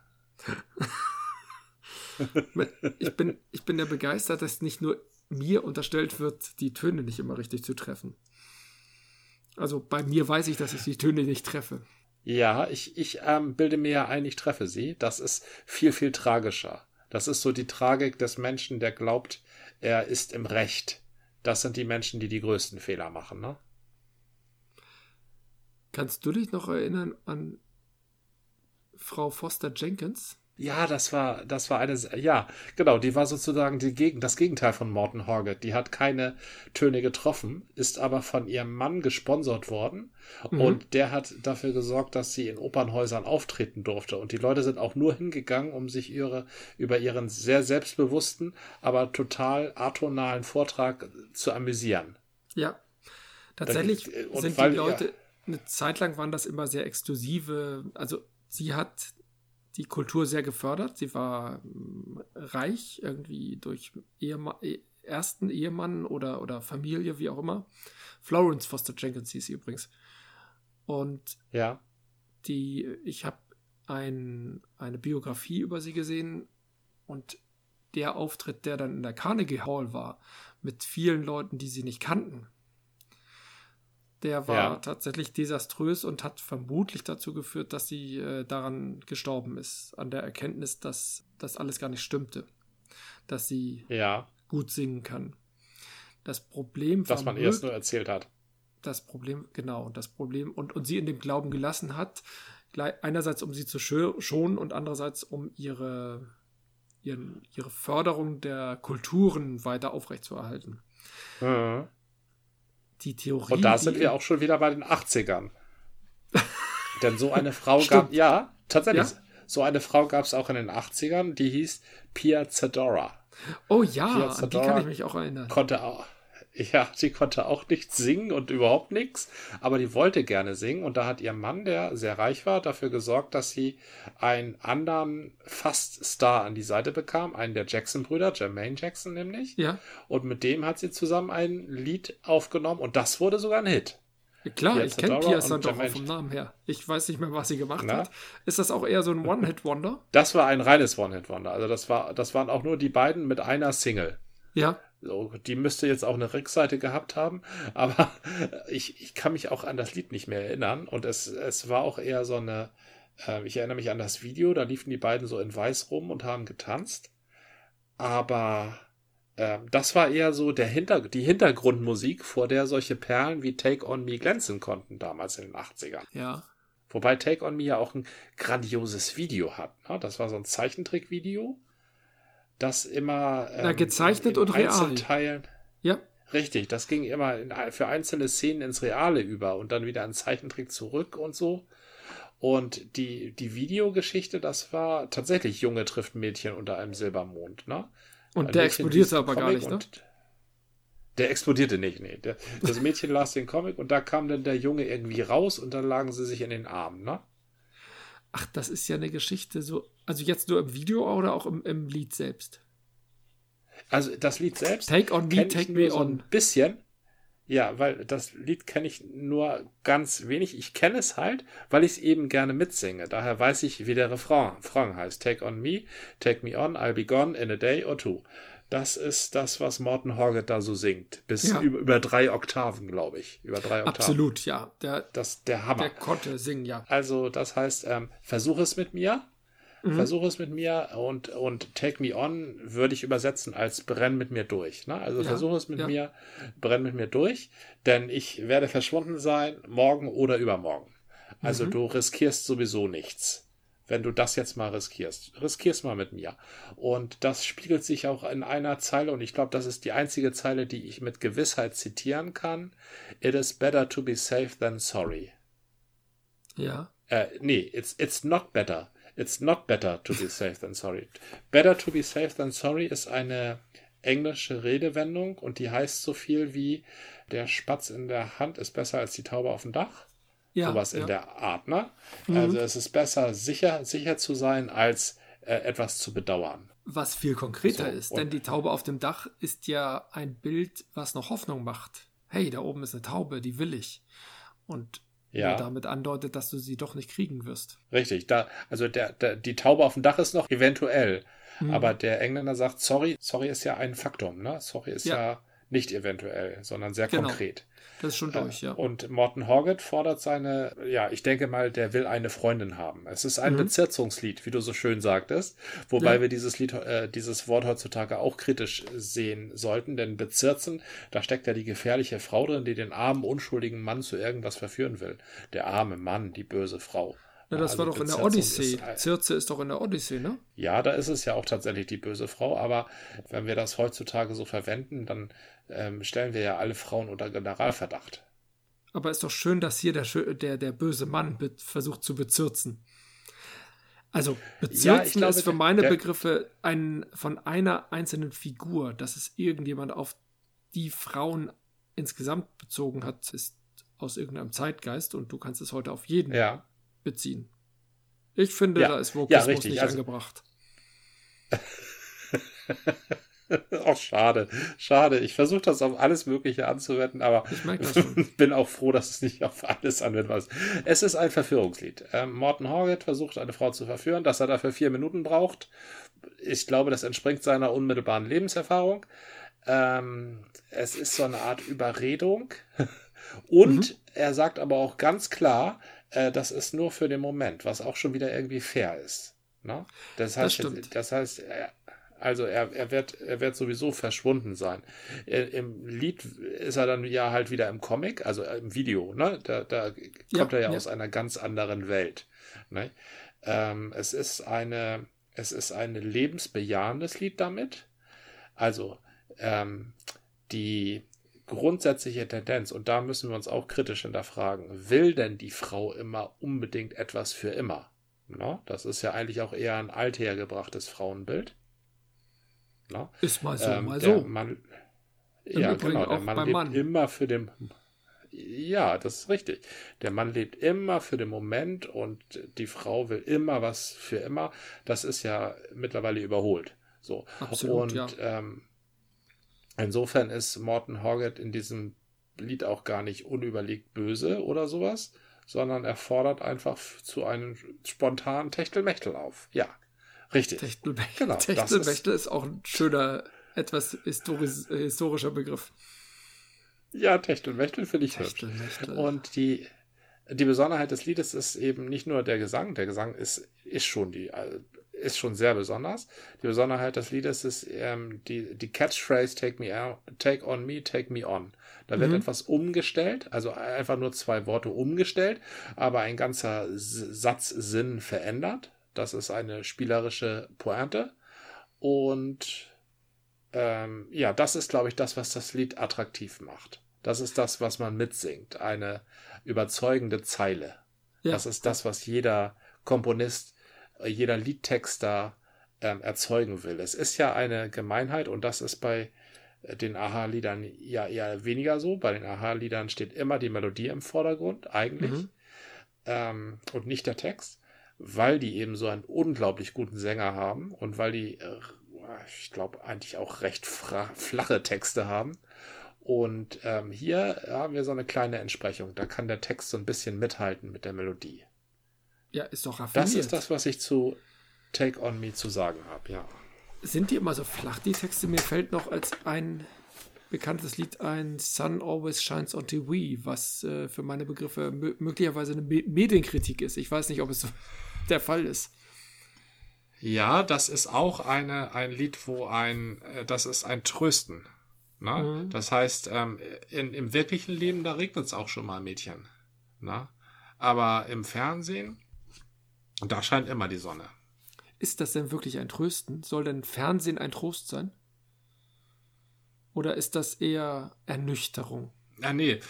ich, bin, ich bin ja begeistert, dass nicht nur mir unterstellt wird, die Töne nicht immer richtig zu treffen. Also bei mir weiß ich, dass ich die Töne nicht treffe. Ja, ich, ich ähm, bilde mir ja ein, ich treffe sie. Das ist viel, viel tragischer. Das ist so die Tragik des Menschen, der glaubt, er ist im Recht. Das sind die Menschen, die die größten Fehler machen, ne? Kannst du dich noch erinnern an Frau Foster Jenkins? Ja, das war, das war eine, ja, genau, die war sozusagen die Gegen, das Gegenteil von Morton Horget. Die hat keine Töne getroffen, ist aber von ihrem Mann gesponsert worden mhm. und der hat dafür gesorgt, dass sie in Opernhäusern auftreten durfte. Und die Leute sind auch nur hingegangen, um sich ihre, über ihren sehr selbstbewussten, aber total atonalen Vortrag zu amüsieren. Ja, tatsächlich und sind weil, die Leute, ja. eine Zeit lang waren das immer sehr exklusive, also sie hat die Kultur sehr gefördert. Sie war ähm, reich, irgendwie durch Ehemann, ersten Ehemann oder, oder Familie, wie auch immer. Florence Foster Jenkins hieß sie übrigens. Und ja. die, ich habe ein, eine Biografie über sie gesehen und der Auftritt, der dann in der Carnegie Hall war, mit vielen Leuten, die sie nicht kannten, der war ja. tatsächlich desaströs und hat vermutlich dazu geführt, dass sie äh, daran gestorben ist, an der Erkenntnis, dass das alles gar nicht stimmte, dass sie ja. gut singen kann. Das Problem. Was man erst nur erzählt hat. Das Problem, genau, das Problem, und, und sie in dem Glauben gelassen hat, einerseits um sie zu schonen und andererseits um ihre, ihren, ihre Förderung der Kulturen weiter aufrechtzuerhalten. Mhm die Theorie. Und da sind wir auch schon wieder bei den 80ern. Denn so eine Frau gab, ja, tatsächlich, ja? so eine Frau gab es auch in den 80ern, die hieß Pia Zadora. Oh ja, Pia Zadora an die kann ich mich auch erinnern. Konnte auch, ja, sie konnte auch nicht singen und überhaupt nichts, aber die wollte gerne singen und da hat ihr Mann, der sehr reich war, dafür gesorgt, dass sie einen anderen Fast-Star an die Seite bekam, einen der Jackson-Brüder, Jermaine Jackson nämlich. Ja. Und mit dem hat sie zusammen ein Lied aufgenommen und das wurde sogar ein Hit. Klar, Pia ich kenne Pia Sandora vom Namen her. Ich weiß nicht mehr, was sie gemacht Na? hat. Ist das auch eher so ein One-Hit-Wonder? Das war ein reines One-Hit-Wonder. Also das war, das waren auch nur die beiden mit einer Single. Ja. So, die müsste jetzt auch eine Rückseite gehabt haben, aber ich, ich kann mich auch an das Lied nicht mehr erinnern. Und es, es war auch eher so eine, äh, ich erinnere mich an das Video, da liefen die beiden so in Weiß rum und haben getanzt. Aber äh, das war eher so der Hinter die Hintergrundmusik, vor der solche Perlen wie Take On Me glänzen konnten, damals in den 80ern. Ja. Wobei Take On Me ja auch ein grandioses Video hat. Ne? Das war so ein Zeichentrickvideo das immer ähm, Na, gezeichnet und real. Ja. Richtig, das ging immer in, für einzelne Szenen ins Reale über und dann wieder ein Zeichentrick zurück und so. Und die, die Videogeschichte, das war tatsächlich Junge trifft Mädchen unter einem Silbermond, ne? Und ein der explodierte aber gar nicht, ne? Der explodierte nicht, nee. Der, das Mädchen las den Comic und da kam dann der Junge irgendwie raus und dann lagen sie sich in den Armen, ne? Ach, das ist ja eine Geschichte so. Also jetzt nur im Video oder auch im, im Lied selbst? Also das Lied selbst. Take on me, take me so on. Ein bisschen. Ja, weil das Lied kenne ich nur ganz wenig. Ich kenne es halt, weil ich es eben gerne mitsinge. Daher weiß ich, wie der Refrain, Refrain heißt. Take on me, take me on, I'll be gone in a day or two. Das ist das, was Morton Horget da so singt. Bis ja. über, über, drei Oktaven, glaube ich. Über drei Oktaven. Absolut, ja. Der, das, der Hammer. Der konnte singen, ja. Also, das heißt, ähm, versuch es mit mir. Mhm. Versuch es mit mir und, und Take Me On würde ich übersetzen als Brenn mit mir durch. Ne? Also ja, versuch es mit ja. mir, brenn mit mir durch, denn ich werde verschwunden sein, morgen oder übermorgen. Also mhm. du riskierst sowieso nichts wenn du das jetzt mal riskierst. Riskierst mal mit mir. Und das spiegelt sich auch in einer Zeile, und ich glaube, das ist die einzige Zeile, die ich mit Gewissheit zitieren kann. It is better to be safe than sorry. Ja. Äh, nee, it's, it's not better. It's not better to be safe than sorry. Better to be safe than sorry ist eine englische Redewendung und die heißt so viel wie der Spatz in der Hand ist besser als die Taube auf dem Dach. Ja, Sowas ja. in der Art, ne? Mhm. Also es ist besser, sicher, sicher zu sein, als äh, etwas zu bedauern. Was viel konkreter so, ist, denn die Taube auf dem Dach ist ja ein Bild, was noch Hoffnung macht. Hey, da oben ist eine Taube, die will ich. Und ja. damit andeutet, dass du sie doch nicht kriegen wirst. Richtig, da, also der, der, die Taube auf dem Dach ist noch eventuell. Mhm. Aber der Engländer sagt, sorry, sorry ist ja ein Faktum, ne? Sorry ist ja, ja nicht eventuell, sondern sehr genau. konkret. Das ist schon durch, ja. Und Morton Horget fordert seine, ja, ich denke mal, der will eine Freundin haben. Es ist ein mhm. Bezirzungslied, wie du so schön sagtest, wobei ja. wir dieses Lied, äh, dieses Wort heutzutage auch kritisch sehen sollten, denn bezirzen, da steckt ja die gefährliche Frau drin, die den armen, unschuldigen Mann zu irgendwas verführen will. Der arme Mann, die böse Frau. Ja, das also war doch in der Odyssee. Ist, Circe ist doch in der Odyssee, ne? Ja, da ist es ja auch tatsächlich die böse Frau, aber wenn wir das heutzutage so verwenden, dann ähm, stellen wir ja alle Frauen unter Generalverdacht. Aber ist doch schön, dass hier der, der, der böse Mann versucht zu bezirzen. Also bezirzen ja, glaube, ist für meine der, Begriffe ein, von einer einzelnen Figur, dass es irgendjemand auf die Frauen insgesamt bezogen hat, ist aus irgendeinem Zeitgeist und du kannst es heute auf jeden ja beziehen. Ich finde, ja. da ist Vokismus ja, nicht also, angebracht. auch schade. Schade. Ich versuche das auf alles Mögliche anzuwenden, aber ich bin auch froh, dass es nicht auf alles anwendbar ist. Es ist ein Verführungslied. Ähm, Morton Horget versucht, eine Frau zu verführen, dass er dafür vier Minuten braucht. Ich glaube, das entspringt seiner unmittelbaren Lebenserfahrung. Ähm, es ist so eine Art Überredung. Und mhm. er sagt aber auch ganz klar, äh, das ist nur für den Moment, was auch schon wieder irgendwie fair ist. Ne? Das heißt, das, das heißt, er, also er, er, wird, er wird sowieso verschwunden sein. Äh, Im Lied ist er dann ja halt wieder im Comic, also im Video, ne? Da, da kommt ja, er ja, ja, aus einer ganz anderen Welt. Ne? Ähm, es ist eine, es ist ein lebensbejahendes Lied damit. Also ähm, die grundsätzliche Tendenz, und da müssen wir uns auch kritisch hinterfragen, will denn die Frau immer unbedingt etwas für immer? Na, das ist ja eigentlich auch eher ein althergebrachtes Frauenbild. Na? Ist mal so, ähm, mal so. Mann, ja, genau, der Mann lebt Mann. immer für den. Ja, das ist richtig. Der Mann lebt immer für den Moment und die Frau will immer was für immer. Das ist ja mittlerweile überholt. So. Absolut, und ja. ähm, Insofern ist Morton Horget in diesem Lied auch gar nicht unüberlegt böse oder sowas, sondern er fordert einfach zu einem spontanen Techtelmechtel auf. Ja, richtig. Techtelmechtel, genau, Techtelmechtel ist, ist auch ein schöner, etwas historisch, historischer Begriff. Ja, Techtelmechtel finde ich hübsch. Und die, die Besonderheit des Liedes ist eben nicht nur der Gesang, der Gesang ist, ist schon die ist schon sehr besonders. Die Besonderheit des Liedes ist ähm, die, die Catchphrase Take me out, Take on me, take me on. Da wird mhm. etwas umgestellt, also einfach nur zwei Worte umgestellt, aber ein ganzer Satzsinn verändert. Das ist eine spielerische Pointe. Und ähm, ja, das ist, glaube ich, das, was das Lied attraktiv macht. Das ist das, was man mitsingt. Eine überzeugende Zeile. Ja. Das ist das, was jeder Komponist jeder Liedtexter ähm, erzeugen will. Es ist ja eine Gemeinheit und das ist bei äh, den Aha-Liedern ja eher weniger so. Bei den Aha-Liedern steht immer die Melodie im Vordergrund, eigentlich, mhm. ähm, und nicht der Text, weil die eben so einen unglaublich guten Sänger haben und weil die äh, ich glaube, eigentlich auch recht flache Texte haben. Und ähm, hier haben wir so eine kleine Entsprechung. Da kann der Text so ein bisschen mithalten mit der Melodie. Ja, ist doch raffiniert. Das ist das, was ich zu Take On Me zu sagen habe, ja. Sind die immer so flach, die Texte? Mir fällt noch als ein bekanntes Lied ein Sun Always Shines on TV, was äh, für meine Begriffe möglicherweise eine Me Medienkritik ist. Ich weiß nicht, ob es so der Fall ist. Ja, das ist auch eine, ein Lied, wo ein, äh, das ist ein Trösten. Ne? Mhm. Das heißt, ähm, in, im wirklichen Leben, da regnet es auch schon mal Mädchen. Ne? Aber im Fernsehen, da scheint immer die Sonne. Ist das denn wirklich ein Trösten? Soll denn Fernsehen ein Trost sein? Oder ist das eher Ernüchterung? Ah, nee.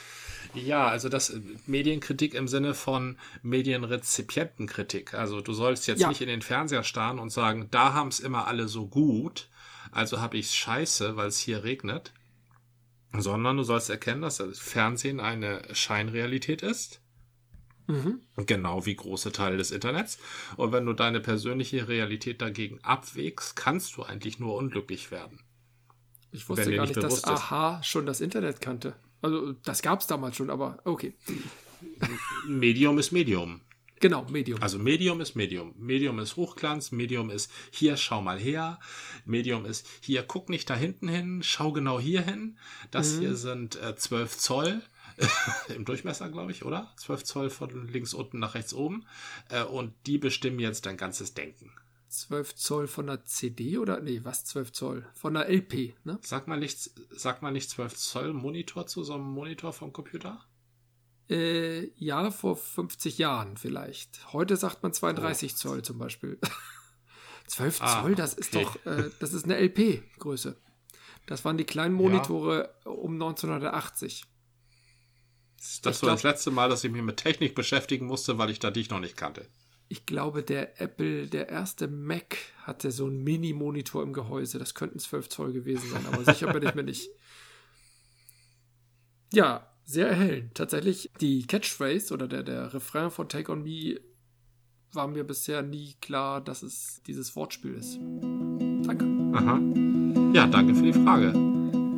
Ja, also das äh, Medienkritik im Sinne von Medienrezipientenkritik. Also du sollst jetzt ja. nicht in den Fernseher starren und sagen, da haben es immer alle so gut, also habe ich es scheiße, weil es hier regnet. Sondern du sollst erkennen, dass das Fernsehen eine Scheinrealität ist. Mhm. Genau wie große Teile des Internets. Und wenn du deine persönliche Realität dagegen abwägst, kannst du eigentlich nur unglücklich werden. Ich wusste gar nicht, dass ist. Aha schon das Internet kannte. Also das gab es damals schon, aber okay. Medium ist Medium. Genau, Medium. Also Medium ist Medium. Medium ist Hochglanz, Medium ist hier, schau mal her. Medium ist hier, guck nicht da hinten hin, schau genau hier hin. Das mhm. hier sind äh, 12 Zoll. Im Durchmesser, glaube ich, oder? 12 Zoll von links unten nach rechts oben. Äh, und die bestimmen jetzt dein ganzes Denken. 12 Zoll von der CD oder nee, was 12 Zoll? Von der LP, ne? Sag mal nicht, sag mal nicht 12 Zoll Monitor zu so einem Monitor vom Computer? Äh, ja, vor 50 Jahren vielleicht. Heute sagt man 32 oh. Zoll zum Beispiel. 12 ah, Zoll, das ist doch, äh, das ist eine LP-Größe. Das waren die kleinen Monitore ja. um 1980. Das war glaub, das letzte Mal, dass ich mich mit Technik beschäftigen musste, weil ich da dich noch nicht kannte ich glaube, der Apple, der erste Mac hatte so einen Mini-Monitor im Gehäuse. Das könnten 12 Zoll gewesen sein, aber sicher bin ich mir nicht. Ja, sehr erhellend. Tatsächlich, die Catchphrase oder der, der Refrain von Take On Me war mir bisher nie klar, dass es dieses Wortspiel ist. Danke. Aha. Ja, danke für die Frage.